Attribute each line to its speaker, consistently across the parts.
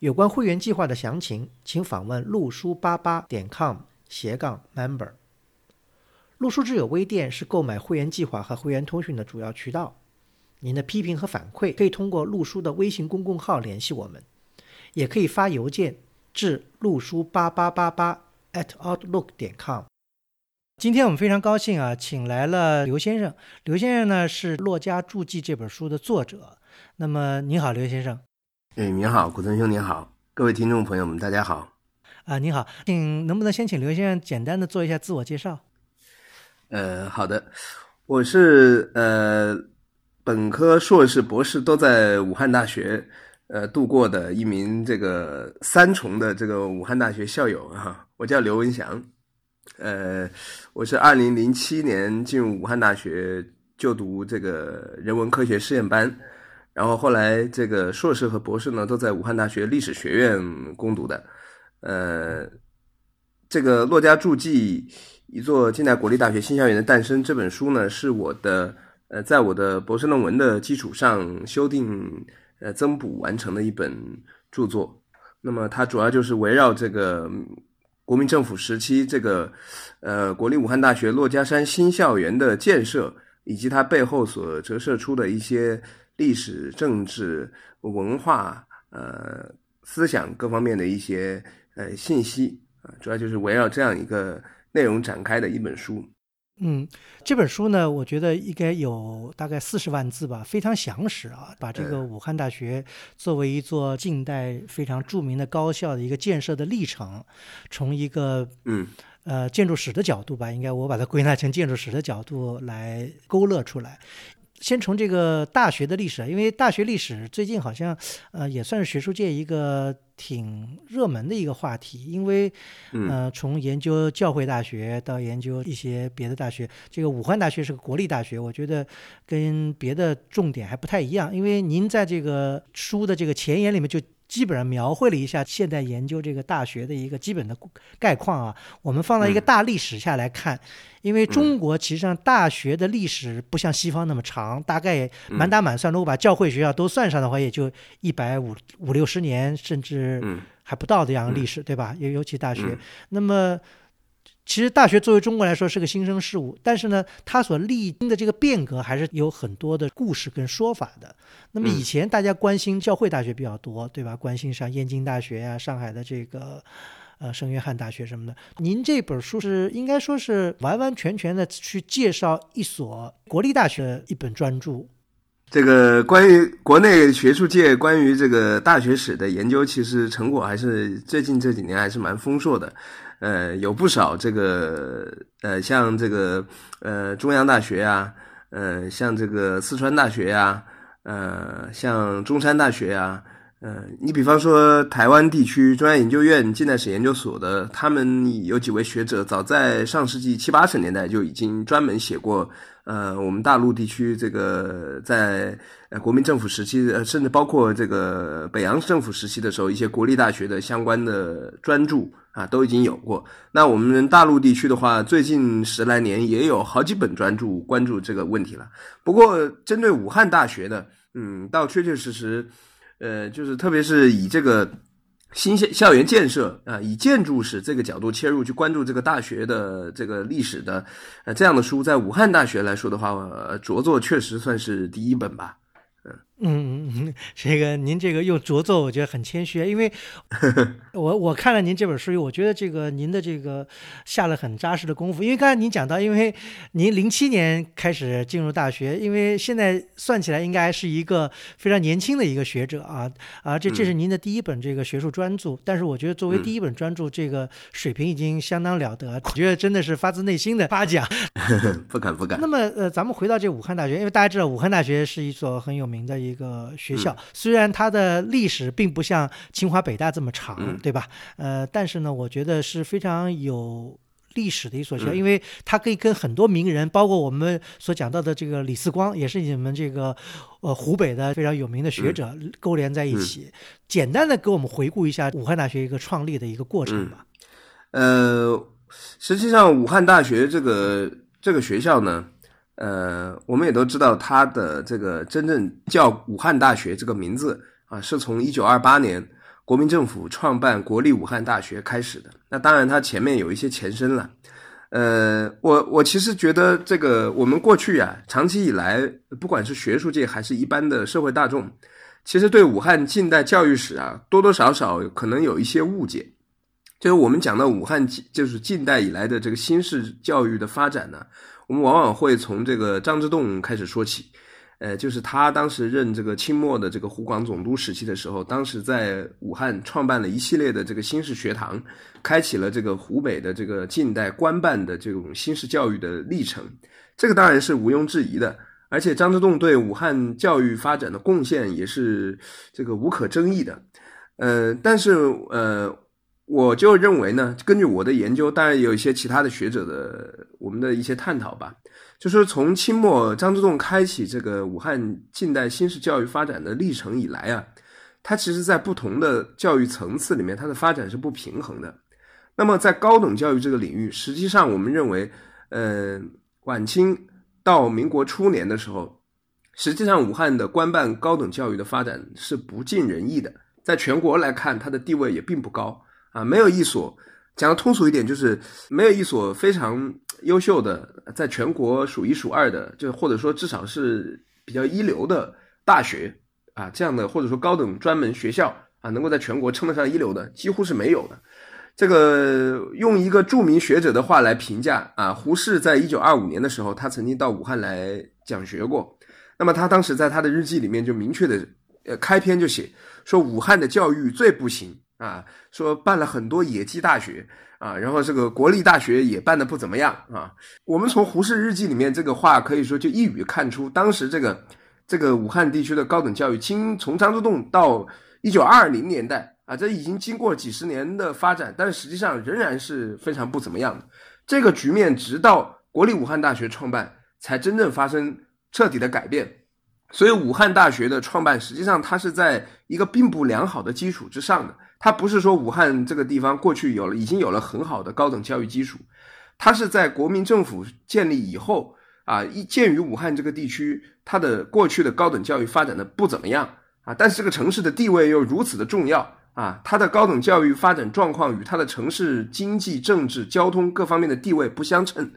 Speaker 1: 有关会员计划的详情，请访问陆书八八点 com 斜杠 member。陆书之友微店是购买会员计划和会员通讯的主要渠道。您的批评和反馈可以通过陆书的微信公众号联系我们，也可以发邮件至陆书八八八八 at outlook 点 com。今天我们非常高兴啊，请来了刘先生。刘先生呢是《骆家注记》这本书的作者。那么您好，刘先生。
Speaker 2: 哎，您好，古村兄，您好，各位听众朋友们，大家好。
Speaker 1: 啊，您好，请能不能先请刘先生简单的做一下自我介绍？
Speaker 2: 呃，好的，我是呃本科、硕士、博士都在武汉大学呃度过的一名这个三重的这个武汉大学校友啊，我叫刘文祥。呃，我是二零零七年进入武汉大学就读这个人文科学试验班。然后后来，这个硕士和博士呢，都在武汉大学历史学院攻读的。呃，这个《骆家注记：一座近代国立大学新校园的诞生》这本书呢，是我的呃，在我的博士论文的基础上修订、呃增补完成的一本著作。那么它主要就是围绕这个国民政府时期这个呃国立武汉大学骆家山新校园的建设，以及它背后所折射出的一些。历史、政治、文化、呃思想各方面的一些呃信息啊，主要就是围绕这样一个内容展开的一本书。
Speaker 1: 嗯，这本书呢，我觉得应该有大概四十万字吧，非常详实啊，把这个武汉大学作为一座近代非常著名的高校的一个建设的历程，从一个
Speaker 2: 嗯
Speaker 1: 呃建筑史的角度吧，应该我把它归纳成建筑史的角度来勾勒出来。先从这个大学的历史，因为大学历史最近好像，呃，也算是学术界一个挺热门的一个话题。因为，呃，从研究教会大学到研究一些别的大学，这个武汉大学是个国立大学，我觉得跟别的重点还不太一样。因为您在这个书的这个前言里面就。基本上描绘了一下现代研究这个大学的一个基本的概况啊。我们放到一个大历史下来看，因为中国其实上大学的历史不像西方那么长，大概满打满算，如果把教会学校都算上的话，也就一百五五六十年，甚至还不到这样的历史，对吧？尤尤其大学，那么。其实大学作为中国来说是个新生事物，但是呢，它所历经的这个变革还是有很多的故事跟说法的。那么以前大家关心教会大学比较多，对吧？关心像燕京大学呀、上海的这个呃圣约翰大学什么的。您这本书是应该说是完完全全的去介绍一所国立大学的一本专著。
Speaker 2: 这个关于国内学术界关于这个大学史的研究，其实成果还是最近这几年还是蛮丰硕的。呃，有不少这个呃，像这个呃中央大学呀，呃，像这个四川大学呀，呃，像中山大学呀，呃，你比方说台湾地区中央研究院近代史研究所的，他们有几位学者，早在上世纪七八十年代就已经专门写过。呃，我们大陆地区这个在呃国民政府时期，呃，甚至包括这个北洋政府时期的时候，一些国立大学的相关的专著啊，都已经有过。那我们大陆地区的话，最近十来年也有好几本专著关注这个问题了。不过，针对武汉大学的，嗯，倒确确实实，呃，就是特别是以这个。新校校园建设啊，以建筑史这个角度切入去关注这个大学的这个历史的，呃，这样的书在武汉大学来说的话，着作确实算是第一本吧。
Speaker 1: 嗯嗯，这个您这个用着作，我觉得很谦虚，因为 我我看了您这本书，我觉得这个您的这个下了很扎实的功夫。因为刚才您讲到，因为您零七年开始进入大学，因为现在算起来应该是一个非常年轻的一个学者啊啊，这这是您的第一本这个学术专著，但是我觉得作为第一本专著，这个水平已经相当了得，我觉得真的是发自内心的夸奖。
Speaker 2: 不敢不敢。
Speaker 1: 那么呃，咱们回到这武汉大学，因为大家知道武汉大学是一所很有名的。一个学校。虽然它的历史并不像清华北大这么长，对吧？呃，但是呢，我觉得是非常有。历史的一所学校，因为它可以跟很多名人，包括我们所讲到的这个李四光，也是你们这个呃湖北的非常有名的学者勾连在一起。简单的给我们回顾一下武汉大学一个创立的一个过程吧。
Speaker 2: 呃，实际上武汉大学这个这个学校呢，呃，我们也都知道它的这个真正叫武汉大学这个名字啊，是从一九二八年。国民政府创办国立武汉大学开始的，那当然它前面有一些前身了。呃，我我其实觉得这个我们过去啊，长期以来，不管是学术界还是一般的社会大众，其实对武汉近代教育史啊，多多少少可能有一些误解。就是我们讲到武汉，就是近代以来的这个新式教育的发展呢，我们往往会从这个张之洞开始说起。呃，就是他当时任这个清末的这个湖广总督时期的时候，当时在武汉创办了一系列的这个新式学堂，开启了这个湖北的这个近代官办的这种新式教育的历程。这个当然是毋庸置疑的，而且张之洞对武汉教育发展的贡献也是这个无可争议的。呃，但是呃，我就认为呢，根据我的研究，当然有一些其他的学者的我们的一些探讨吧。就说从清末张之洞开启这个武汉近代新式教育发展的历程以来啊，它其实在不同的教育层次里面，它的发展是不平衡的。那么在高等教育这个领域，实际上我们认为，呃，晚清到民国初年的时候，实际上武汉的官办高等教育的发展是不尽人意的，在全国来看，它的地位也并不高啊，没有一所。讲的通俗一点，就是没有一所非常优秀的，在全国数一数二的，就或者说至少是比较一流的大学啊，这样的或者说高等专门学校啊，能够在全国称得上一流的，几乎是没有的。这个用一个著名学者的话来评价啊，胡适在一九二五年的时候，他曾经到武汉来讲学过。那么他当时在他的日记里面就明确的，呃，开篇就写说武汉的教育最不行。啊，说办了很多野鸡大学啊，然后这个国立大学也办的不怎么样啊。我们从胡适日记里面这个话可以说就一语看出，当时这个这个武汉地区的高等教育，经从张之洞到一九二零年代啊，这已经经过几十年的发展，但实际上仍然是非常不怎么样的。这个局面直到国立武汉大学创办，才真正发生彻底的改变。所以武汉大学的创办，实际上它是在一个并不良好的基础之上的。它不是说武汉这个地方过去有了已经有了很好的高等教育基础，它是在国民政府建立以后啊，一鉴于武汉这个地区它的过去的高等教育发展的不怎么样啊，但是这个城市的地位又如此的重要啊，它的高等教育发展状况与它的城市经济、政治、交通各方面的地位不相称，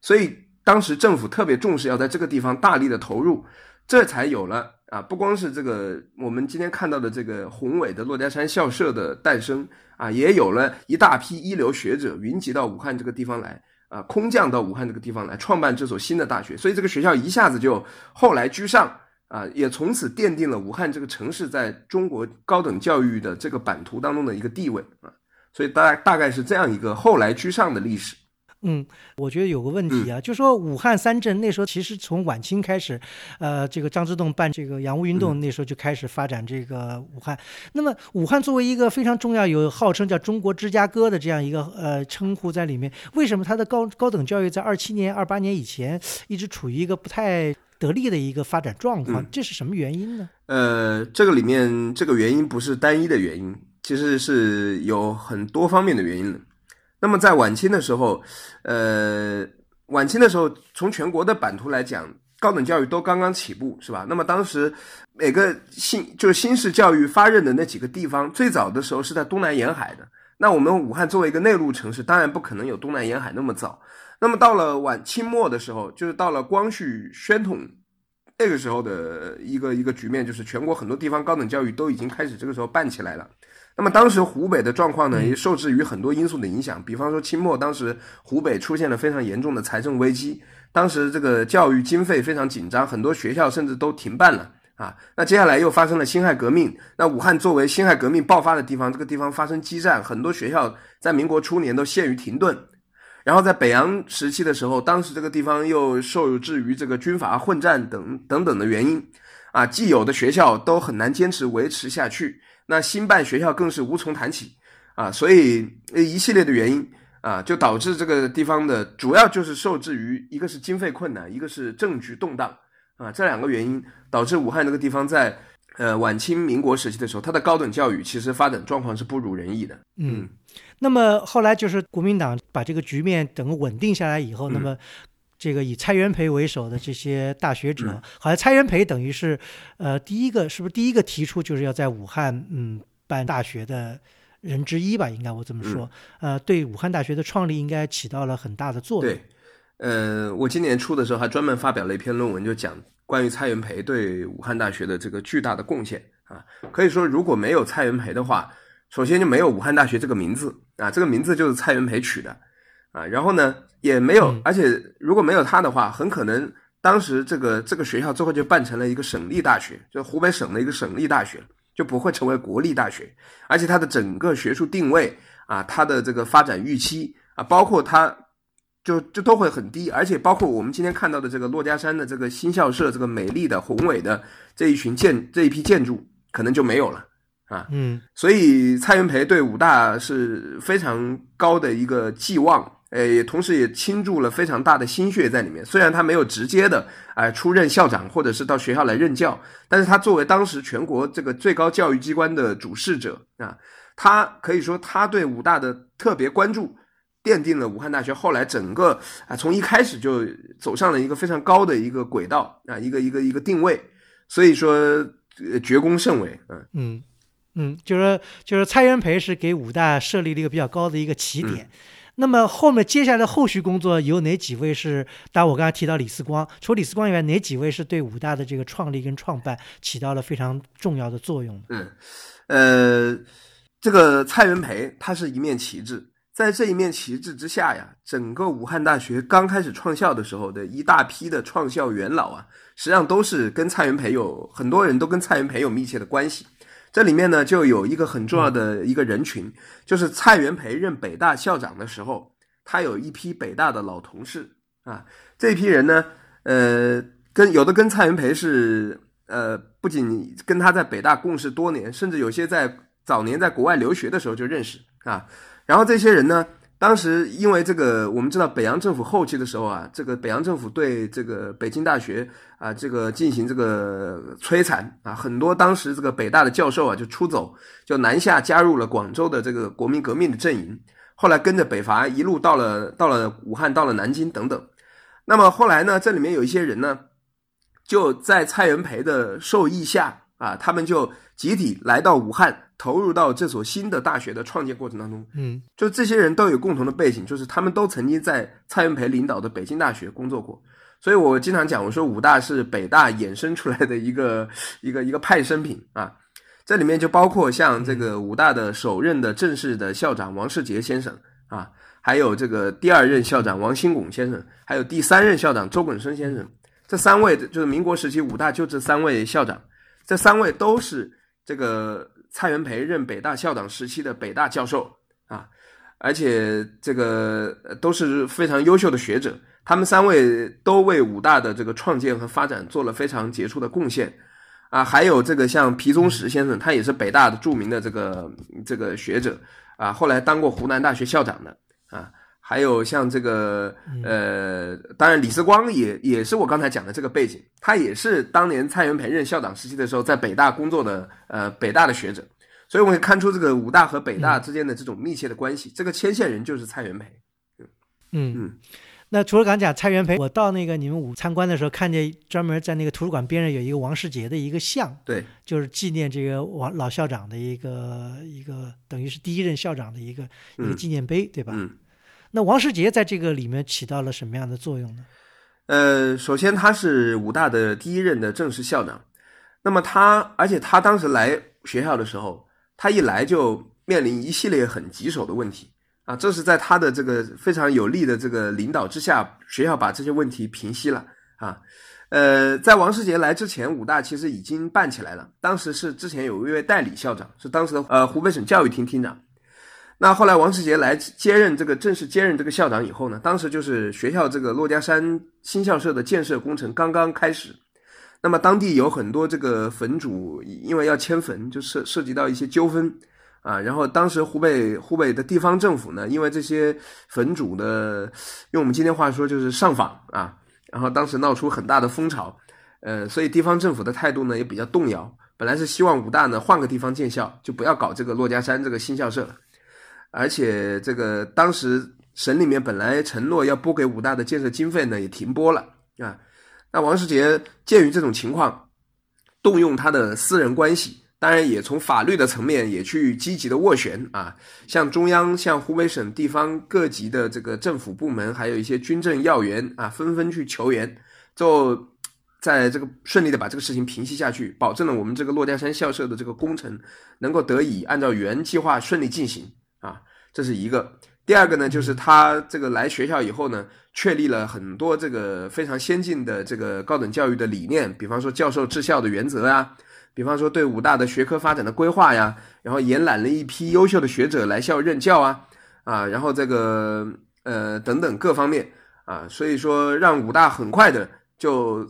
Speaker 2: 所以当时政府特别重视要在这个地方大力的投入，这才有了。啊，不光是这个，我们今天看到的这个宏伟的珞珈山校舍的诞生啊，也有了一大批一流学者云集到武汉这个地方来啊，空降到武汉这个地方来创办这所新的大学，所以这个学校一下子就后来居上啊，也从此奠定了武汉这个城市在中国高等教育的这个版图当中的一个地位啊，所以大大概是这样一个后来居上的历史。
Speaker 1: 嗯，我觉得有个问题啊，就说武汉三镇那时候其实从晚清开始，呃，这个张之洞办这个洋务运动，那时候就开始发展这个武汉。那么武汉作为一个非常重要，有号称叫中国芝加哥的这样一个呃称呼在里面，为什么它的高高等教育在二七年、二八年以前一直处于一个不太得力的一个发展状况？这是什么原因呢？
Speaker 2: 呃，这个里面这个原因不是单一的原因，其实是有很多方面的原因的。那么在晚清的时候，呃，晚清的时候，从全国的版图来讲，高等教育都刚刚起步，是吧？那么当时每个新就是新式教育发轫的那几个地方，最早的时候是在东南沿海的。那我们武汉作为一个内陆城市，当然不可能有东南沿海那么早。那么到了晚清末的时候，就是到了光绪宣统那个时候的一个一个局面，就是全国很多地方高等教育都已经开始这个时候办起来了。那么当时湖北的状况呢，也受制于很多因素的影响，比方说清末当时湖北出现了非常严重的财政危机，当时这个教育经费非常紧张，很多学校甚至都停办了啊。那接下来又发生了辛亥革命，那武汉作为辛亥革命爆发的地方，这个地方发生激战，很多学校在民国初年都陷于停顿。然后在北洋时期的时候，当时这个地方又受制于这个军阀混战等等等的原因。啊，既有的学校都很难坚持维持下去，那新办学校更是无从谈起啊，所以一系列的原因啊，就导致这个地方的主要就是受制于一个是经费困难，一个是政局动荡啊，这两个原因导致武汉这个地方在呃晚清民国时期的时候，它的高等教育其实发展状况是不如人意的。
Speaker 1: 嗯，那么后来就是国民党把这个局面整个稳定下来以后，那么。这个以蔡元培为首的这些大学者，好像蔡元培等于是，呃，第一个是不是第一个提出就是要在武汉嗯办大学的人之一吧？应该我这么说，呃，对武汉大学的创立应该起到了很大的作
Speaker 2: 用。对，呃，我今年初的时候还专门发表了一篇论文，就讲关于蔡元培对武汉大学的这个巨大的贡献啊。可以说，如果没有蔡元培的话，首先就没有武汉大学这个名字啊，这个名字就是蔡元培取的啊。然后呢？也没有，而且如果没有他的话，很可能当时这个这个学校最后就办成了一个省立大学，就湖北省的一个省立大学，就不会成为国立大学。而且它的整个学术定位啊，它的这个发展预期啊，包括它就就都会很低。而且包括我们今天看到的这个珞珈山的这个新校舍，这个美丽的宏伟的这一群建这一批建筑，可能就没有了啊。
Speaker 1: 嗯，
Speaker 2: 所以蔡元培对武大是非常高的一个寄望。呃，也同时也倾注了非常大的心血在里面。虽然他没有直接的哎出任校长，或者是到学校来任教，但是他作为当时全国这个最高教育机关的主事者啊，他可以说他对武大的特别关注，奠定了武汉大学后来整个啊从一开始就走上了一个非常高的一个轨道啊，一个一个一个定位。所以说绝功甚伟，
Speaker 1: 嗯嗯嗯，就是就是蔡元培是给武大设立了一个比较高的一个起点。那么后面接下来的后续工作有哪几位是？当然我刚才提到李四光，除李四光以外，哪几位是对武大的这个创立跟创办起到了非常重要的作用？
Speaker 2: 嗯，呃，这个蔡元培他是一面旗帜，在这一面旗帜之下呀，整个武汉大学刚开始创校的时候的一大批的创校元老啊，实际上都是跟蔡元培有很多人都跟蔡元培有密切的关系。这里面呢，就有一个很重要的一个人群，就是蔡元培任北大校长的时候，他有一批北大的老同事啊。这批人呢，呃，跟有的跟蔡元培是呃，不仅跟他在北大共事多年，甚至有些在早年在国外留学的时候就认识啊。然后这些人呢。当时因为这个，我们知道北洋政府后期的时候啊，这个北洋政府对这个北京大学啊，这个进行这个摧残啊，很多当时这个北大的教授啊就出走，就南下加入了广州的这个国民革命的阵营，后来跟着北伐一路到了到了武汉，到了南京等等。那么后来呢，这里面有一些人呢，就在蔡元培的授意下啊，他们就集体来到武汉。投入到这所新的大学的创建过程当中，
Speaker 1: 嗯，
Speaker 2: 就这些人都有共同的背景，就是他们都曾经在蔡元培领导的北京大学工作过，所以我经常讲，我说武大是北大衍生出来的一个 一个一个派生品啊，这里面就包括像这个武大的首任的正式的校长王世杰先生啊，还有这个第二任校长王新拱先生，还有第三任校长周滚生先生，这三位就是民国时期武大就这三位校长，这三位都是这个。蔡元培任北大校长时期的北大教授啊，而且这个都是非常优秀的学者，他们三位都为武大的这个创建和发展做了非常杰出的贡献啊。还有这个像皮宗石先生，他也是北大的著名的这个这个学者啊，后来当过湖南大学校长的啊。还有像这个呃，当然李四光也也是我刚才讲的这个背景，他也是当年蔡元培任校长时期的时候在北大工作的呃北大的学者，所以我们可以看出这个武大和北大之间的这种密切的关系。这个牵线人就是蔡元培。
Speaker 1: 嗯嗯，那除了刚讲蔡元培，我到那个你们武参观的时候，看见专门在那个图书馆边上有一个王世杰的一个像，
Speaker 2: 对，
Speaker 1: 就是纪念这个王老校长的一个一个等于是第一任校长的一个一个纪念碑，对吧？
Speaker 2: 嗯。
Speaker 1: 那王世杰在这个里面起到了什么样的作用呢？
Speaker 2: 呃，首先他是武大的第一任的正式校长，那么他，而且他当时来学校的时候，他一来就面临一系列很棘手的问题啊，这是在他的这个非常有力的这个领导之下，学校把这些问题平息了啊。呃，在王世杰来之前，武大其实已经办起来了，当时是之前有一位代理校长，是当时的呃湖北省教育厅厅长。那后来王世杰来接任这个正式接任这个校长以后呢，当时就是学校这个珞珈山新校舍的建设工程刚刚开始，那么当地有很多这个坟主，因为要迁坟，就涉涉及到一些纠纷啊。然后当时湖北湖北的地方政府呢，因为这些坟主的，用我们今天话说就是上访啊，然后当时闹出很大的风潮，呃，所以地方政府的态度呢也比较动摇。本来是希望武大呢换个地方建校，就不要搞这个珞珈山这个新校舍了。而且这个当时省里面本来承诺要拨给武大的建设经费呢，也停拨了啊。那王世杰鉴于这种情况，动用他的私人关系，当然也从法律的层面也去积极的斡旋啊，向中央、向湖北省地方各级的这个政府部门，还有一些军政要员啊，纷纷去求援，就在这个顺利的把这个事情平息下去，保证了我们这个珞珈山校舍的这个工程能够得以按照原计划顺利进行。啊，这是一个。第二个呢，就是他这个来学校以后呢，确立了很多这个非常先进的这个高等教育的理念，比方说教授治校的原则啊，比方说对武大的学科发展的规划呀，然后延揽了一批优秀的学者来校任教啊，啊，然后这个呃等等各方面啊，所以说让武大很快的就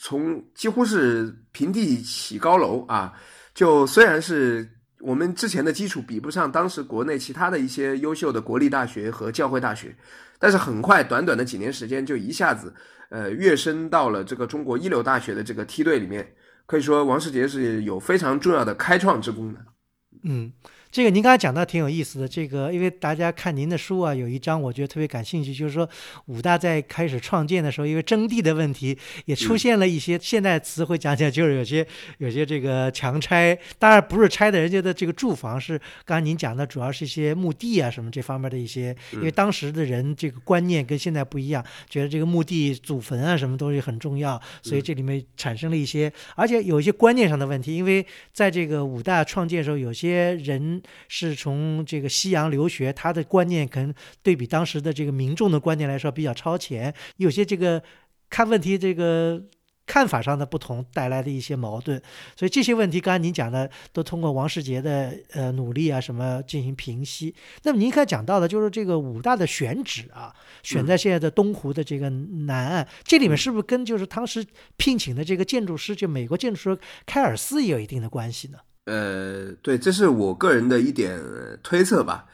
Speaker 2: 从几乎是平地起高楼啊，就虽然是。我们之前的基础比不上当时国内其他的一些优秀的国立大学和教会大学，但是很快短短的几年时间就一下子，呃，跃升到了这个中国一流大学的这个梯队里面，可以说王世杰是有非常重要的开创之功的。
Speaker 1: 嗯。这个您刚才讲的挺有意思的，这个因为大家看您的书啊，有一章我觉得特别感兴趣，就是说武大在开始创建的时候，因为征地的问题，也出现了一些现代词汇讲起来就是有些有些这个强拆，当然不是拆的人家的这个住房，是刚才您讲的主要是一些墓地啊什么这方面的一些，因为当时的人这个观念跟现在不一样，觉得这个墓地祖坟啊什么东西很重要，所以这里面产生了一些，而且有一些观念上的问题，因为在这个武大创建的时候，有些人。是从这个西洋留学，他的观念可能对比当时的这个民众的观念来说比较超前，有些这个看问题这个看法上的不同带来的一些矛盾，所以这些问题刚才您讲的都通过王世杰的呃努力啊什么进行平息。那么您刚才讲到的就是这个武大的选址啊，选在现在的东湖的这个南岸，这里面是不是跟就是当时聘请的这个建筑师，就美国建筑师凯尔斯也有一定的关系呢？
Speaker 2: 呃，对，这是我个人的一点推测吧。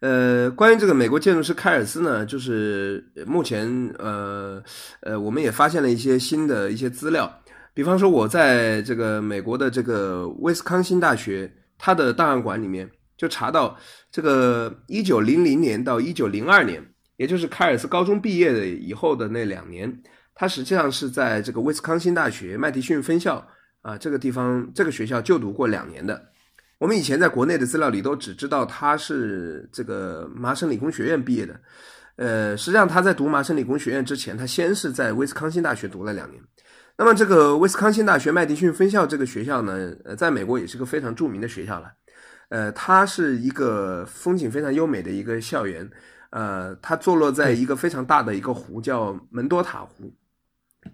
Speaker 2: 呃，关于这个美国建筑师凯尔斯呢，就是目前呃呃，我们也发现了一些新的一些资料。比方说，我在这个美国的这个威斯康星大学，它的档案馆里面就查到，这个一九零零年到一九零二年，也就是凯尔斯高中毕业的以后的那两年，他实际上是在这个威斯康星大学麦迪逊分校。啊，这个地方这个学校就读过两年的。我们以前在国内的资料里都只知道他是这个麻省理工学院毕业的。呃，实际上他在读麻省理工学院之前，他先是在威斯康星大学读了两年。那么这个威斯康星大学麦迪逊分校这个学校呢，呃，在美国也是个非常著名的学校了。呃，它是一个风景非常优美的一个校园。呃，它坐落在一个非常大的一个湖，叫门多塔湖。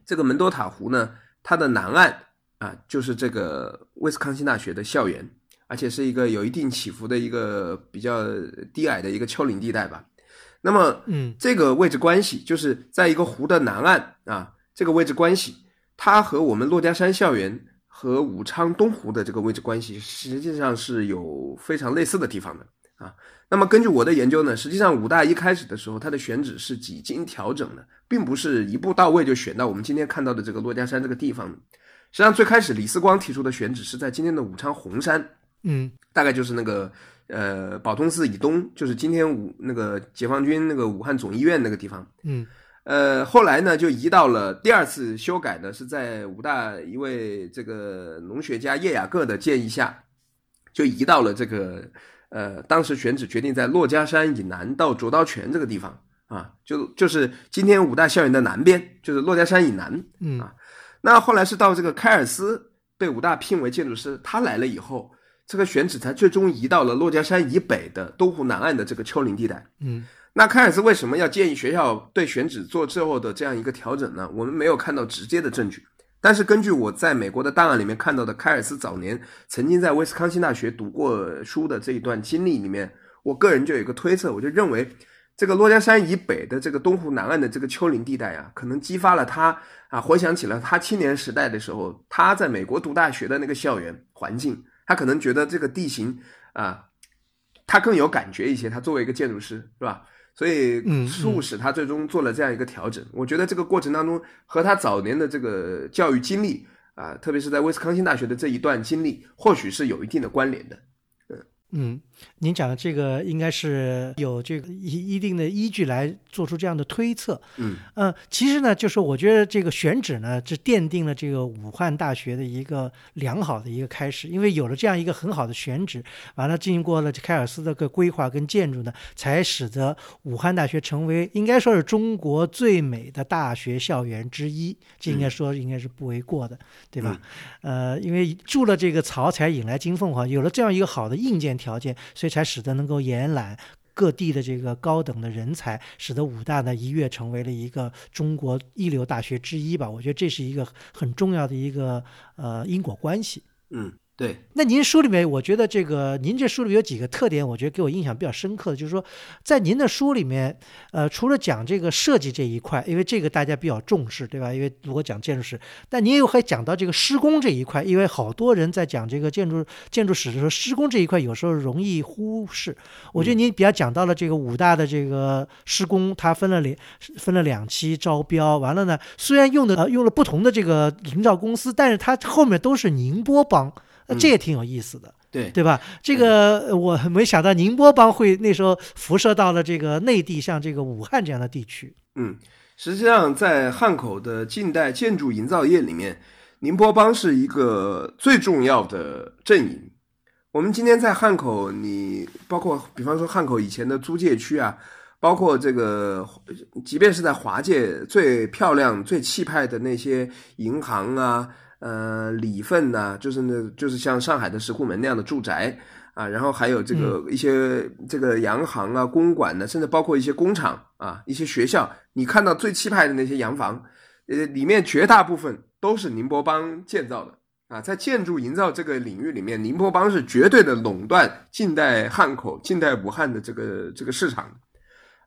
Speaker 2: 这个门多塔湖呢，它的南岸。啊，就是这个威斯康星大学的校园，而且是一个有一定起伏的一个比较低矮的一个丘陵地带吧。那么，
Speaker 1: 嗯，
Speaker 2: 这个位置关系就是在一个湖的南岸啊，这个位置关系，它和我们珞珈山校园和武昌东湖的这个位置关系实际上是有非常类似的地方的啊。那么根据我的研究呢，实际上武大一开始的时候，它的选址是几经调整的，并不是一步到位就选到我们今天看到的这个珞珈山这个地方。实际上，最开始李四光提出的选址是在今天的武昌洪山，
Speaker 1: 嗯，
Speaker 2: 大概就是那个呃宝通寺以东，就是今天武那个解放军那个武汉总医院那个地方，
Speaker 1: 嗯，
Speaker 2: 呃，后来呢就移到了第二次修改呢，是在武大一位这个农学家叶雅各的建议下，就移到了这个呃当时选址决定在珞珈山以南到卓刀泉这个地方啊，就就是今天武大校园的南边，就是珞珈山以南，
Speaker 1: 嗯
Speaker 2: 啊。那后来是到这个凯尔斯被武大聘为建筑师，他来了以后，这个选址才最终移到了珞珈山以北的东湖南岸的这个丘陵地带。
Speaker 1: 嗯，
Speaker 2: 那凯尔斯为什么要建议学校对选址做最后的这样一个调整呢？我们没有看到直接的证据，但是根据我在美国的档案里面看到的凯尔斯早年曾经在威斯康星大学读过书的这一段经历里面，我个人就有一个推测，我就认为这个珞珈山以北的这个东湖南岸的这个丘陵地带啊，可能激发了他啊，回想起了他青年时代的时候，他在美国读大学的那个校园环境，他可能觉得这个地形啊，他更有感觉一些。他作为一个建筑师，是吧？所以促使他最终做了这样一个调整。我觉得这个过程当中和他早年的这个教育经历啊，特别是在威斯康星大学的这一段经历，或许是有一定的关联的。
Speaker 1: 嗯，您讲的这个应该是有这个一一定的依据来做出这样的推测。
Speaker 2: 嗯，
Speaker 1: 呃，其实呢，就是我觉得这个选址呢，是奠定了这个武汉大学的一个良好的一个开始，因为有了这样一个很好的选址，完了经过了凯尔斯的个规划跟建筑呢，才使得武汉大学成为应该说是中国最美的大学校园之一，这应该说应该是不为过的，对吧？呃，因为筑了这个巢，才引来金凤凰，有了这样一个好的硬件。条件，所以才使得能够延揽各地的这个高等的人才，使得武大呢一跃成为了一个中国一流大学之一吧。我觉得这是一个很重要的一个呃因果关系。
Speaker 2: 嗯。对，
Speaker 1: 那您书里面，我觉得这个您这书里面有几个特点，我觉得给我印象比较深刻的，就是说，在您的书里面，呃，除了讲这个设计这一块，因为这个大家比较重视，对吧？因为如果讲建筑史，但您又还讲到这个施工这一块，因为好多人在讲这个建筑建筑史的时候，施工这一块有时候容易忽视。我觉得您比较讲到了这个武大的这个施工，它分了两分了两期招标，完了呢，虽然用的呃用了不同的这个营造公司，但是它后面都是宁波帮。那这也挺有意思的，
Speaker 2: 对
Speaker 1: 对吧？这个我没想到宁波帮会那时候辐射到了这个内地，像这个武汉这样的地区。
Speaker 2: 嗯，实际上在汉口的近代建筑营造业里面，宁波帮是一个最重要的阵营。我们今天在汉口，你包括比方说汉口以前的租界区啊，包括这个，即便是在华界最漂亮、最气派的那些银行啊。呃，里份呢，就是那，就是像上海的石库门那样的住宅啊，然后还有这个一些这个洋行啊、公馆呢，甚至包括一些工厂啊、一些学校，你看到最气派的那些洋房，呃，里面绝大部分都是宁波帮建造的啊。在建筑营造这个领域里面，宁波帮是绝对的垄断近代汉口、近代武汉的这个这个市场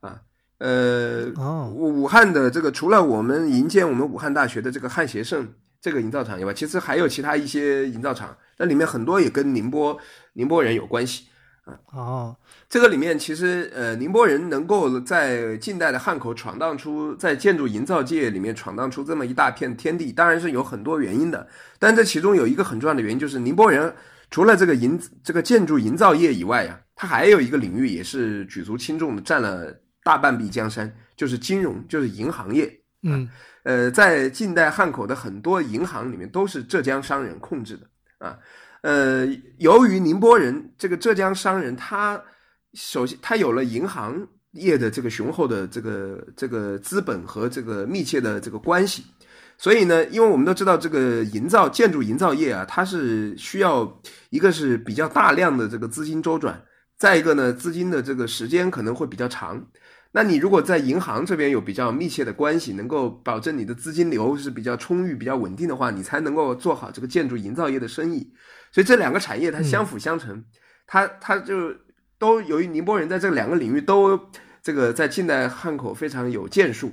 Speaker 2: 啊。呃，武武汉的这个除了我们营建我们武汉大学的这个汉协盛。这个营造厂以外，其实还有其他一些营造厂，那里面很多也跟宁波宁波人有关系啊。
Speaker 1: 哦，
Speaker 2: 这个里面其实呃，宁波人能够在近代的汉口闯荡出，在建筑营造界里面闯荡出这么一大片天地，当然是有很多原因的。但这其中有一个很重要的原因，就是宁波人除了这个营这个建筑营造业以外呀，他还有一个领域也是举足轻重的，占了大半壁江山，就是金融，就是银行业。
Speaker 1: 嗯。
Speaker 2: 呃，在近代汉口的很多银行里面都是浙江商人控制的啊。呃，由于宁波人这个浙江商人，他首先他有了银行业的这个雄厚的这个这个资本和这个密切的这个关系，所以呢，因为我们都知道这个营造建筑营造业啊，它是需要一个是比较大量的这个资金周转，再一个呢，资金的这个时间可能会比较长。那你如果在银行这边有比较密切的关系，能够保证你的资金流是比较充裕、比较稳定的话，你才能够做好这个建筑营造业的生意。所以这两个产业它相辅相成，它它就都由于宁波人在这两个领域都这个在近代汉口非常有建树，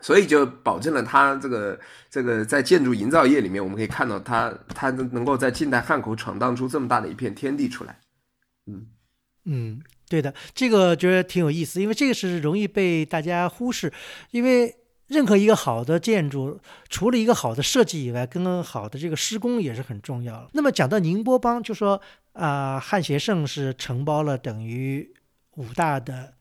Speaker 2: 所以就保证了它这个这个在建筑营造业里面，我们可以看到它它能够在近代汉口闯荡出这么大的一片天地出来。
Speaker 1: 嗯嗯。对的，这个觉得挺有意思，因为这个是容易被大家忽视。因为任何一个好的建筑，除了一个好的设计以外，跟好的这个施工也是很重要那么讲到宁波帮，就说啊，汉协盛是承包了等于武大的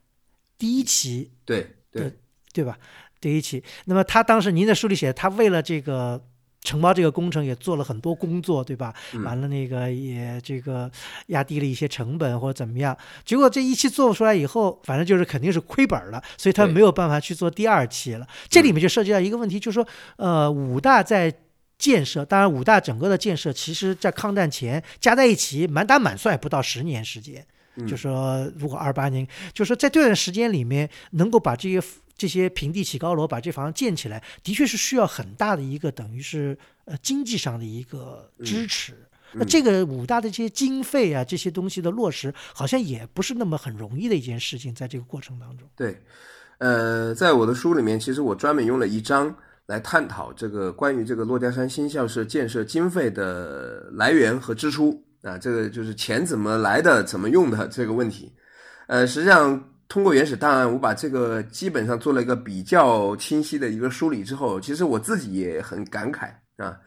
Speaker 1: 第一期，
Speaker 2: 对
Speaker 1: 对对吧？第一期。那么他当时您在书里写，他为了这个。承包这个工程也做了很多工作，对吧？完了那个也这个压低了一些成本或者怎么样，结果这一期做出来以后，反正就是肯定是亏本了，所以他没有办法去做第二期了。这里面就涉及到一个问题，就是说，呃，武大在建设，当然武大整个的建设，其实在抗战前加在一起满打满算也不到十年时间。就说如果二八年，就说在这段时间里面能够把这些。这些平地起高楼，把这房子建起来，的确是需要很大的一个等于是呃经济上的一个支持。那这个武大的这些经费啊，这些东西的落实，好像也不是那么很容易的一件事情，在这个过程当中。
Speaker 2: 对，呃，在我的书里面，其实我专门用了一章来探讨这个关于这个珞珈山新校舍建设经费的来源和支出啊，这个就是钱怎么来的、怎么用的这个问题。呃，实际上通过原始档案，我把这个基本上做了一个比较清晰的一个梳理之后，其实我自己也很感慨啊。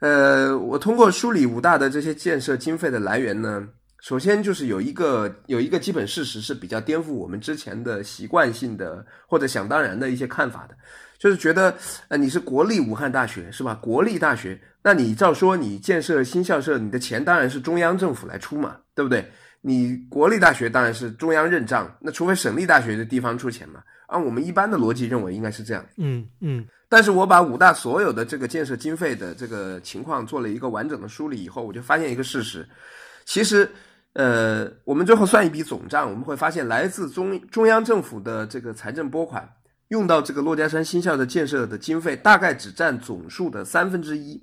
Speaker 2: 呃，我通过梳理武大的这些建设经费的来源呢，首先就是有一个有一个基本事实是比较颠覆我们之前的习惯性的或者想当然的一些看法的，就是觉得呃你是国立武汉大学是吧？国立大学，那你照说你建设新校舍，你的钱当然是中央政府来出嘛，对不对？你国立大学当然是中央认账，那除非省立大学的地方出钱嘛。按我们一般的逻辑认为应该是这样。
Speaker 1: 嗯嗯。
Speaker 2: 但是我把武大所有的这个建设经费的这个情况做了一个完整的梳理以后，我就发现一个事实，其实，呃，我们最后算一笔总账，我们会发现来自中中央政府的这个财政拨款用到这个珞珈山新校的建设的经费，大概只占总数的三分之一，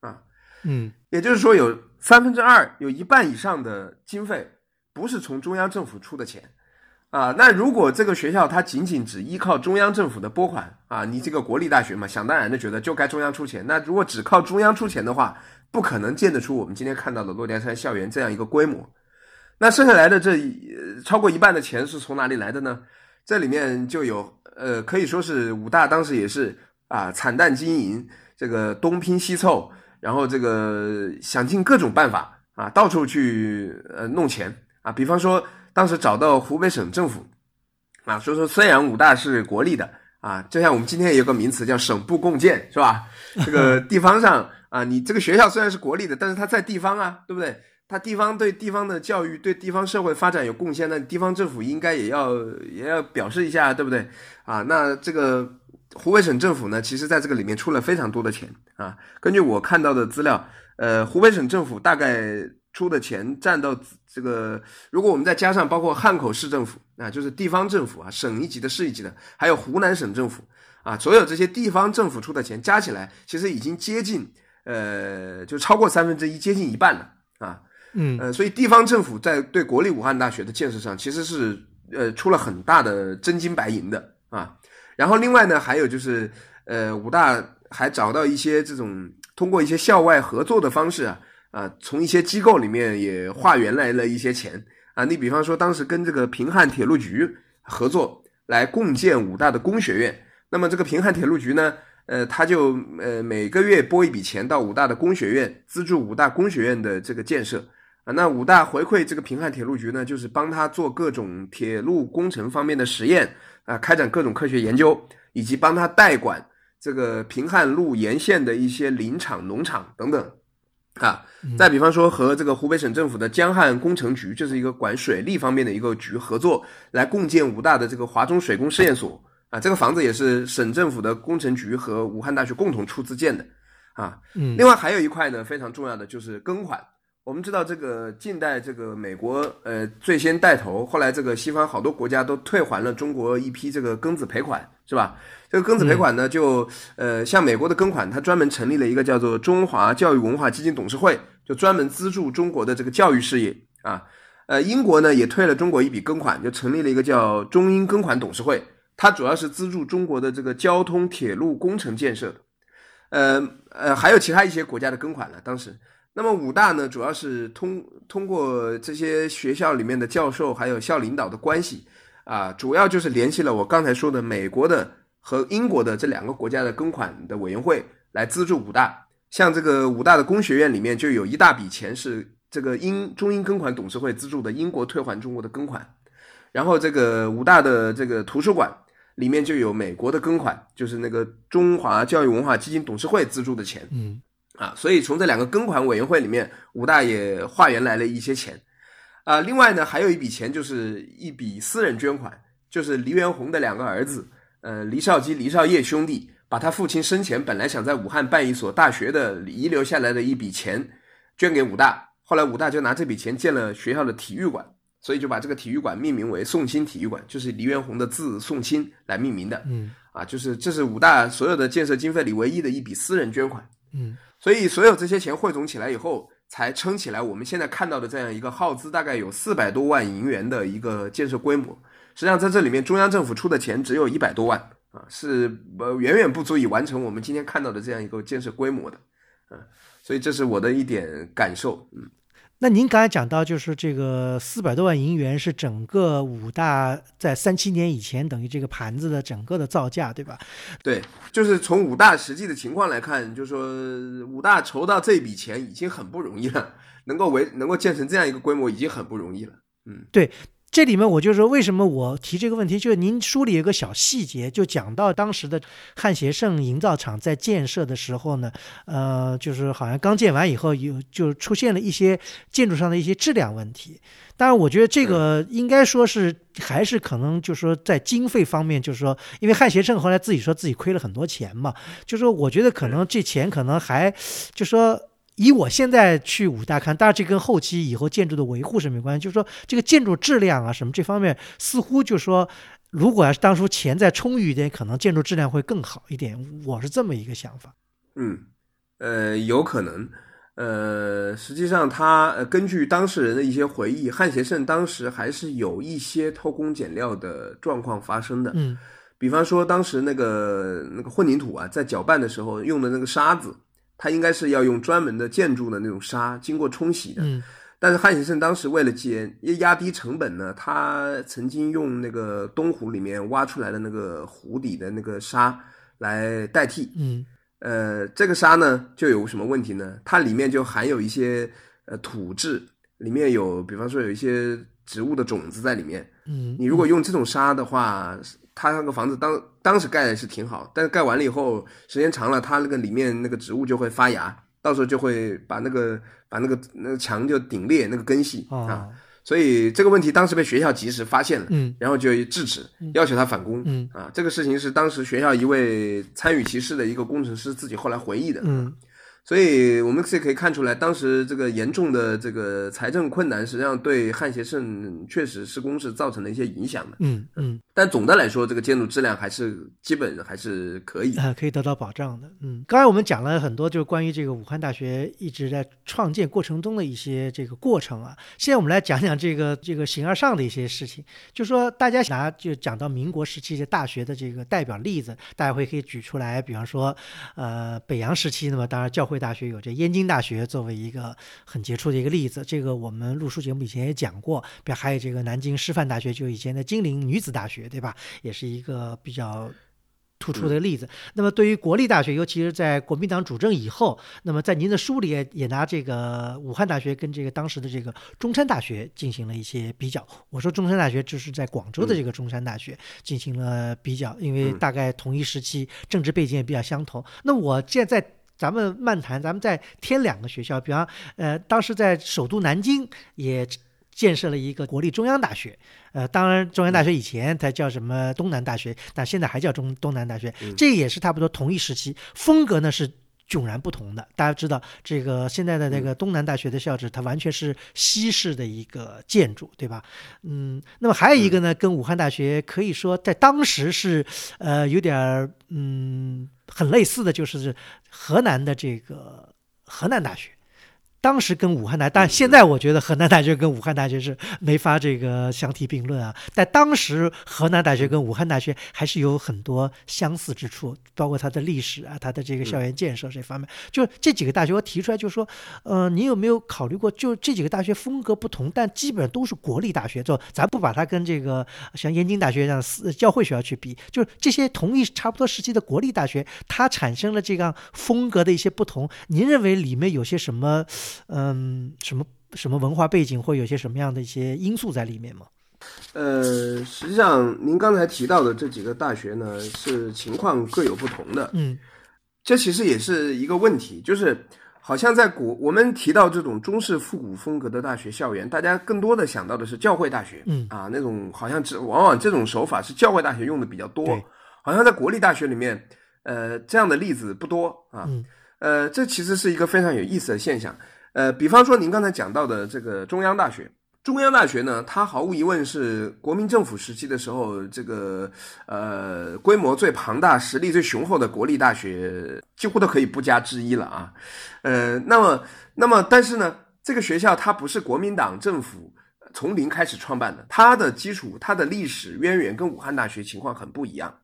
Speaker 2: 啊，
Speaker 1: 嗯，
Speaker 2: 也就是说有三分之二，有一半以上的经费不是从中央政府出的钱。啊，那如果这个学校它仅仅只依靠中央政府的拨款啊，你这个国立大学嘛，想当然的觉得就该中央出钱。那如果只靠中央出钱的话，不可能建得出我们今天看到的珞珈山校园这样一个规模。那剩下来的这超过一半的钱是从哪里来的呢？这里面就有呃，可以说是武大当时也是啊，惨淡经营，这个东拼西凑，然后这个想尽各种办法啊，到处去呃弄钱啊，比方说。当时找到湖北省政府，啊，所以说虽然武大是国立的啊，就像我们今天有个名词叫省部共建，是吧？这个地方上啊，你这个学校虽然是国立的，但是它在地方啊，对不对？它地方对地方的教育、对地方社会发展有贡献，那地方政府应该也要也要表示一下，对不对？啊，那这个湖北省政府呢，其实在这个里面出了非常多的钱啊。根据我看到的资料，呃，湖北省政府大概。出的钱占到这个，如果我们再加上包括汉口市政府啊，就是地方政府啊，省一级的、市一级的，还有湖南省政府啊，所有这些地方政府出的钱加起来，其实已经接近呃，就超过三分之一，接近一半了啊。
Speaker 1: 嗯，
Speaker 2: 呃，所以地方政府在对国立武汉大学的建设上，其实是呃出了很大的真金白银的啊。然后另外呢，还有就是呃，武大还找到一些这种通过一些校外合作的方式啊。啊，从一些机构里面也化缘来了一些钱啊。你比方说，当时跟这个平汉铁路局合作来共建武大的工学院，那么这个平汉铁路局呢，呃，他就呃每个月拨一笔钱到武大的工学院，资助武大工学院的这个建设啊。那武大回馈这个平汉铁路局呢，就是帮他做各种铁路工程方面的实验啊，开展各种科学研究，以及帮他代管这个平汉路沿线的一些林场、农场等等。啊，再比方说和这个湖北省政府的江汉工程局，这是一个管水利方面的一个局合作，来共建武大的这个华中水工试验所啊，这个房子也是省政府的工程局和武汉大学共同出资建的啊。
Speaker 1: 嗯，
Speaker 2: 另外还有一块呢，非常重要的就是庚款。我们知道这个近代这个美国呃最先带头，后来这个西方好多国家都退还了中国一批这个庚子赔款，是吧？这个庚子赔款呢，就呃像美国的庚款，它专门成立了一个叫做中华教育文化基金董事会，就专门资助中国的这个教育事业啊。呃，英国呢也退了中国一笔庚款，就成立了一个叫中英庚款董事会，它主要是资助中国的这个交通铁路工程建设的。呃呃，还有其他一些国家的庚款了，当时。那么武大呢，主要是通通过这些学校里面的教授还有校领导的关系，啊，主要就是联系了我刚才说的美国的和英国的这两个国家的庚款的委员会来资助武大。像这个武大的工学院里面就有一大笔钱是这个英中英庚款董事会资助的，英国退还中国的庚款。然后这个武大的这个图书馆里面就有美国的庚款，就是那个中华教育文化基金董事会资助的钱。
Speaker 1: 嗯。
Speaker 2: 啊，所以从这两个庚款委员会里面，武大也化缘来了一些钱，啊，另外呢，还有一笔钱就是一笔私人捐款，就是黎元洪的两个儿子，呃，黎少基、黎少业兄弟，把他父亲生前本来想在武汉办一所大学的遗留下来的一笔钱，捐给武大，后来武大就拿这笔钱建了学校的体育馆，所以就把这个体育馆命名为宋清体育馆，就是黎元洪的字宋清来命名的，
Speaker 1: 嗯，
Speaker 2: 啊，就是这是武大所有的建设经费里唯一的一笔私人捐款，
Speaker 1: 嗯。
Speaker 2: 所以，所有这些钱汇总起来以后，才撑起来我们现在看到的这样一个耗资大概有四百多万银元的一个建设规模。实际上，在这里面，中央政府出的钱只有一百多万啊，是呃远远不足以完成我们今天看到的这样一个建设规模的，嗯，所以这是我的一点感受，嗯。
Speaker 1: 那您刚才讲到，就是这个四百多万银元是整个武大在三七年以前等于这个盘子的整个的造价，对吧？
Speaker 2: 对，就是从武大实际的情况来看，就是说武大筹到这笔钱已经很不容易了，能够为能够建成这样一个规模已经很不容易了。嗯，
Speaker 1: 对。这里面我就说，为什么我提这个问题？就是您书里有个小细节，就讲到当时的汉协盛营造厂在建设的时候呢，呃，就是好像刚建完以后，有就出现了一些建筑上的一些质量问题。当然，我觉得这个应该说是还是可能，就是说在经费方面，就是说，因为汉协盛后来自己说自己亏了很多钱嘛，就说我觉得可能这钱可能还就说。以我现在去武大看，当然这跟后期以后建筑的维护是没关系。就是说这个建筑质量啊什么这方面，似乎就是说，如果要是当初钱再充裕一点，可能建筑质量会更好一点。我是这么一个想法。
Speaker 2: 嗯，呃，有可能。呃，实际上他呃根据当事人的一些回忆，汉协盛当时还是有一些偷工减料的状况发生的。
Speaker 1: 嗯，
Speaker 2: 比方说当时那个那个混凝土啊，在搅拌的时候用的那个沙子。它应该是要用专门的建筑的那种沙，经过冲洗的。
Speaker 1: 嗯，
Speaker 2: 但是汉协盛当时为了减压低成本呢，他曾经用那个东湖里面挖出来的那个湖底的那个沙来代替。
Speaker 1: 嗯，
Speaker 2: 呃，这个沙呢就有什么问题呢？它里面就含有一些呃土质，里面有比方说有一些植物的种子在里面。
Speaker 1: 嗯，
Speaker 2: 你如果用这种沙的话。他那个房子当当时盖的是挺好，但是盖完了以后，时间长了，它那个里面那个植物就会发芽，到时候就会把那个把那个那个墙就顶裂，那个根系啊，所以这个问题当时被学校及时发现了，
Speaker 1: 嗯，
Speaker 2: 然后就制止，要求他返工，
Speaker 1: 嗯。
Speaker 2: 啊，这个事情是当时学校一位参与其事的一个工程师自己后来回忆的，
Speaker 1: 嗯。
Speaker 2: 所以我们是可以看出来，当时这个严重的这个财政困难，实际上对汉协盛确实施工是造成了一些影响的。
Speaker 1: 嗯嗯。
Speaker 2: 但总的来说，这个建筑质量还是基本还是可以
Speaker 1: 啊，可以得到保障的。嗯，刚才我们讲了很多，就是关于这个武汉大学一直在创建过程中的一些这个过程啊。现在我们来讲讲这个这个形而上的一些事情，就说大家拿就讲到民国时期的大学的这个代表例子，大家会可以举出来，比方说，呃，北洋时期，那么当然教会大学有这燕京大学作为一个很杰出的一个例子，这个我们录书节目以前也讲过，比如还有这个南京师范大学，就以前的金陵女子大学。对吧？也是一个比较突出的例子。那么，对于国立大学，尤其是在国民党主政以后，那么在您的书里也也拿这个武汉大学跟这个当时的这个中山大学进行了一些比较。我说中山大学就是在广州的这个中山大学进行了比较，因为大概同一时期政治背景也比较相同。那我现在咱们漫谈，咱们再添两个学校，比方呃，当时在首都南京也。建设了一个国立中央大学，呃，当然中央大学以前它叫什么东南大学，但现在还叫中东南大学，这也是差不多同一时期，风格呢是迥然不同的。大家知道，这个现在的那个东南大学的校址，它完全是西式的一个建筑，对吧？嗯，那么还有一个呢，跟武汉大学可以说在当时是，呃，有点儿嗯很类似的，就是河南的这个河南大学。当时跟武汉大，但现在我觉得河南大学跟武汉大学是没法这个相提并论啊。但当时河南大学跟武汉大学还是有很多相似之处，包括它的历史啊，它的这个校园建设这方面。就这几个大学，我提出来就是说，呃，你有没有考虑过，就这几个大学风格不同，但基本上都是国立大学，就咱不把它跟这个像燕京大学这样私教会学校去比，就是这些同一差不多时期的国立大学，它产生了这样风格的一些不同。您认为里面有些什么？嗯，什么什么文化背景，或有些什么样的一些因素在里面吗？
Speaker 2: 呃，实际上您刚才提到的这几个大学呢，是情况各有不同的。
Speaker 1: 嗯，
Speaker 2: 这其实也是一个问题，就是好像在古我们提到这种中式复古风格的大学校园，大家更多的想到的是教会大学。
Speaker 1: 嗯
Speaker 2: 啊，那种好像只往往这种手法是教会大学用的比较多，好像在国立大学里面，呃，这样的例子不多啊。
Speaker 1: 嗯，
Speaker 2: 呃，这其实是一个非常有意思的现象。呃，比方说您刚才讲到的这个中央大学，中央大学呢，它毫无疑问是国民政府时期的时候这个呃规模最庞大、实力最雄厚的国立大学，几乎都可以不加之一了啊。呃，那么，那么，但是呢，这个学校它不是国民党政府从零开始创办的，它的基础、它的历史渊源跟武汉大学情况很不一样。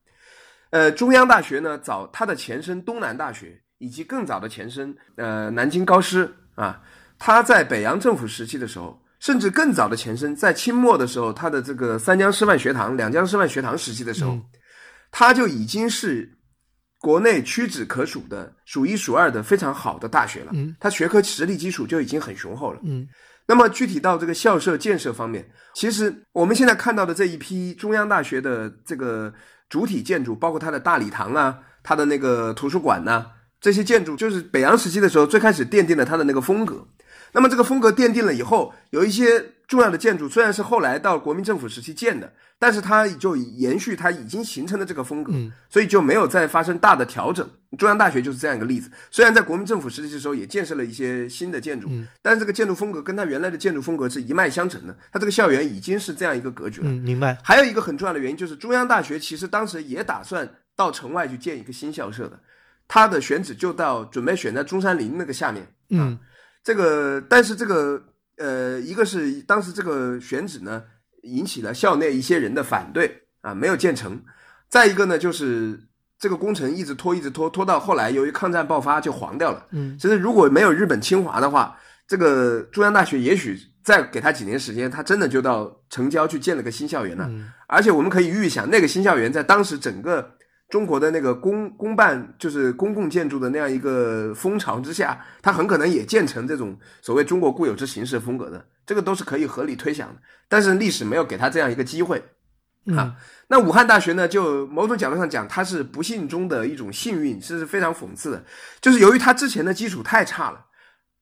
Speaker 2: 呃，中央大学呢，早它的前身东南大学，以及更早的前身呃南京高师啊，它在北洋政府时期的时候，甚至更早的前身，在清末的时候，它的这个三江师范学堂、两江师范学堂时期的时候，它就已经是国内屈指可数的数一数二的非常好的大学了。
Speaker 1: 嗯，
Speaker 2: 它学科实力基础就已经很雄厚了。
Speaker 1: 嗯，
Speaker 2: 那么具体到这个校舍建设方面，其实我们现在看到的这一批中央大学的这个。主体建筑包括它的大礼堂啊，它的那个图书馆呐，这些建筑就是北洋时期的时候最开始奠定了它的那个风格。那么这个风格奠定了以后，有一些重要的建筑虽然是后来到国民政府时期建的。但是它就延续它已经形成的这个风格，所以就没有再发生大的调整。中央大学就是这样一个例子。虽然在国民政府时期的时候也建设了一些新的建筑，但是这个建筑风格跟它原来的建筑风格是一脉相承的。它这个校园已经是这样一个格局了。
Speaker 1: 嗯，明白。
Speaker 2: 还有一个很重要的原因就是中央大学其实当时也打算到城外去建一个新校舍的，它的选址就到准备选在中山陵那个下面。
Speaker 1: 嗯，
Speaker 2: 这个但是这个呃，一个是当时这个选址呢。引起了校内一些人的反对啊，没有建成。再一个呢，就是这个工程一直拖，一直拖，拖到后来，由于抗战爆发就黄掉了。
Speaker 1: 嗯，
Speaker 2: 其实如果没有日本侵华的话，这个中央大学也许再给他几年时间，他真的就到城郊去建了个新校园了。嗯而且我们可以预想，那个新校园在当时整个。中国的那个公公办就是公共建筑的那样一个风潮之下，它很可能也建成这种所谓中国固有之形式风格的，这个都是可以合理推想的。但是历史没有给他这样一个机会啊。那武汉大学呢，就某种角度上讲，它是不幸中的一种幸运，这是非常讽刺的。就是由于它之前的基础太差了。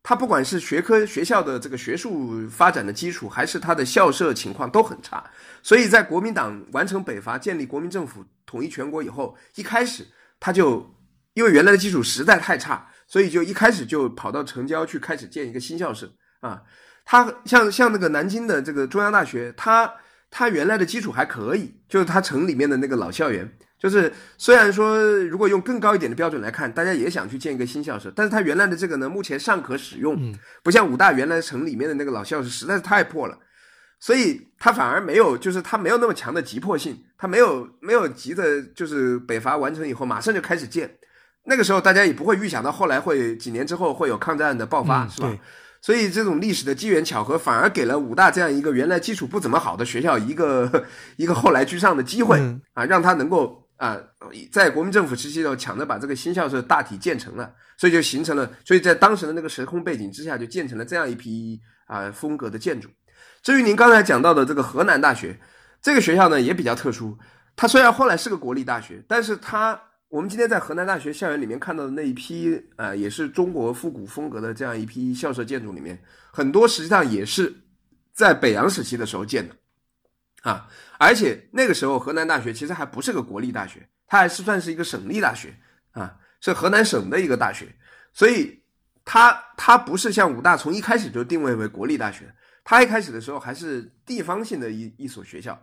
Speaker 2: 它不管是学科学校的这个学术发展的基础，还是它的校舍情况都很差，所以在国民党完成北伐、建立国民政府、统一全国以后，一开始他就因为原来的基础实在太差，所以就一开始就跑到城郊去开始建一个新校舍啊。他像像那个南京的这个中央大学，它它原来的基础还可以，就是它城里面的那个老校园。就是虽然说，如果用更高一点的标准来看，大家也想去建一个新校舍，但是它原来的这个呢，目前尚可使用，不像武大原来城里面的那个老校舍实在是太破了，所以他反而没有，就是他没有那么强的急迫性，他没有没有急的，就是北伐完成以后马上就开始建，那个时候大家也不会预想到后来会几年之后会有抗战的爆发，是吧？所以这种历史的机缘巧合，反而给了武大这样一个原来基础不怎么好的学校一个一个后来居上的机会啊，让他能够。啊，在国民政府时期的时候抢着把这个新校舍大体建成了，所以就形成了，所以在当时的那个时空背景之下，就建成了这样一批啊风格的建筑。至于您刚才讲到的这个河南大学，这个学校呢也比较特殊，它虽然后来是个国立大学，但是它我们今天在河南大学校园里面看到的那一批啊，也是中国复古风格的这样一批校舍建筑里面，很多实际上也是在北洋时期的时候建的。啊，而且那个时候河南大学其实还不是个国立大学，它还是算是一个省立大学啊，是河南省的一个大学，所以它它不是像武大从一开始就定位为国立大学，它一开始的时候还是地方性的一一所学校，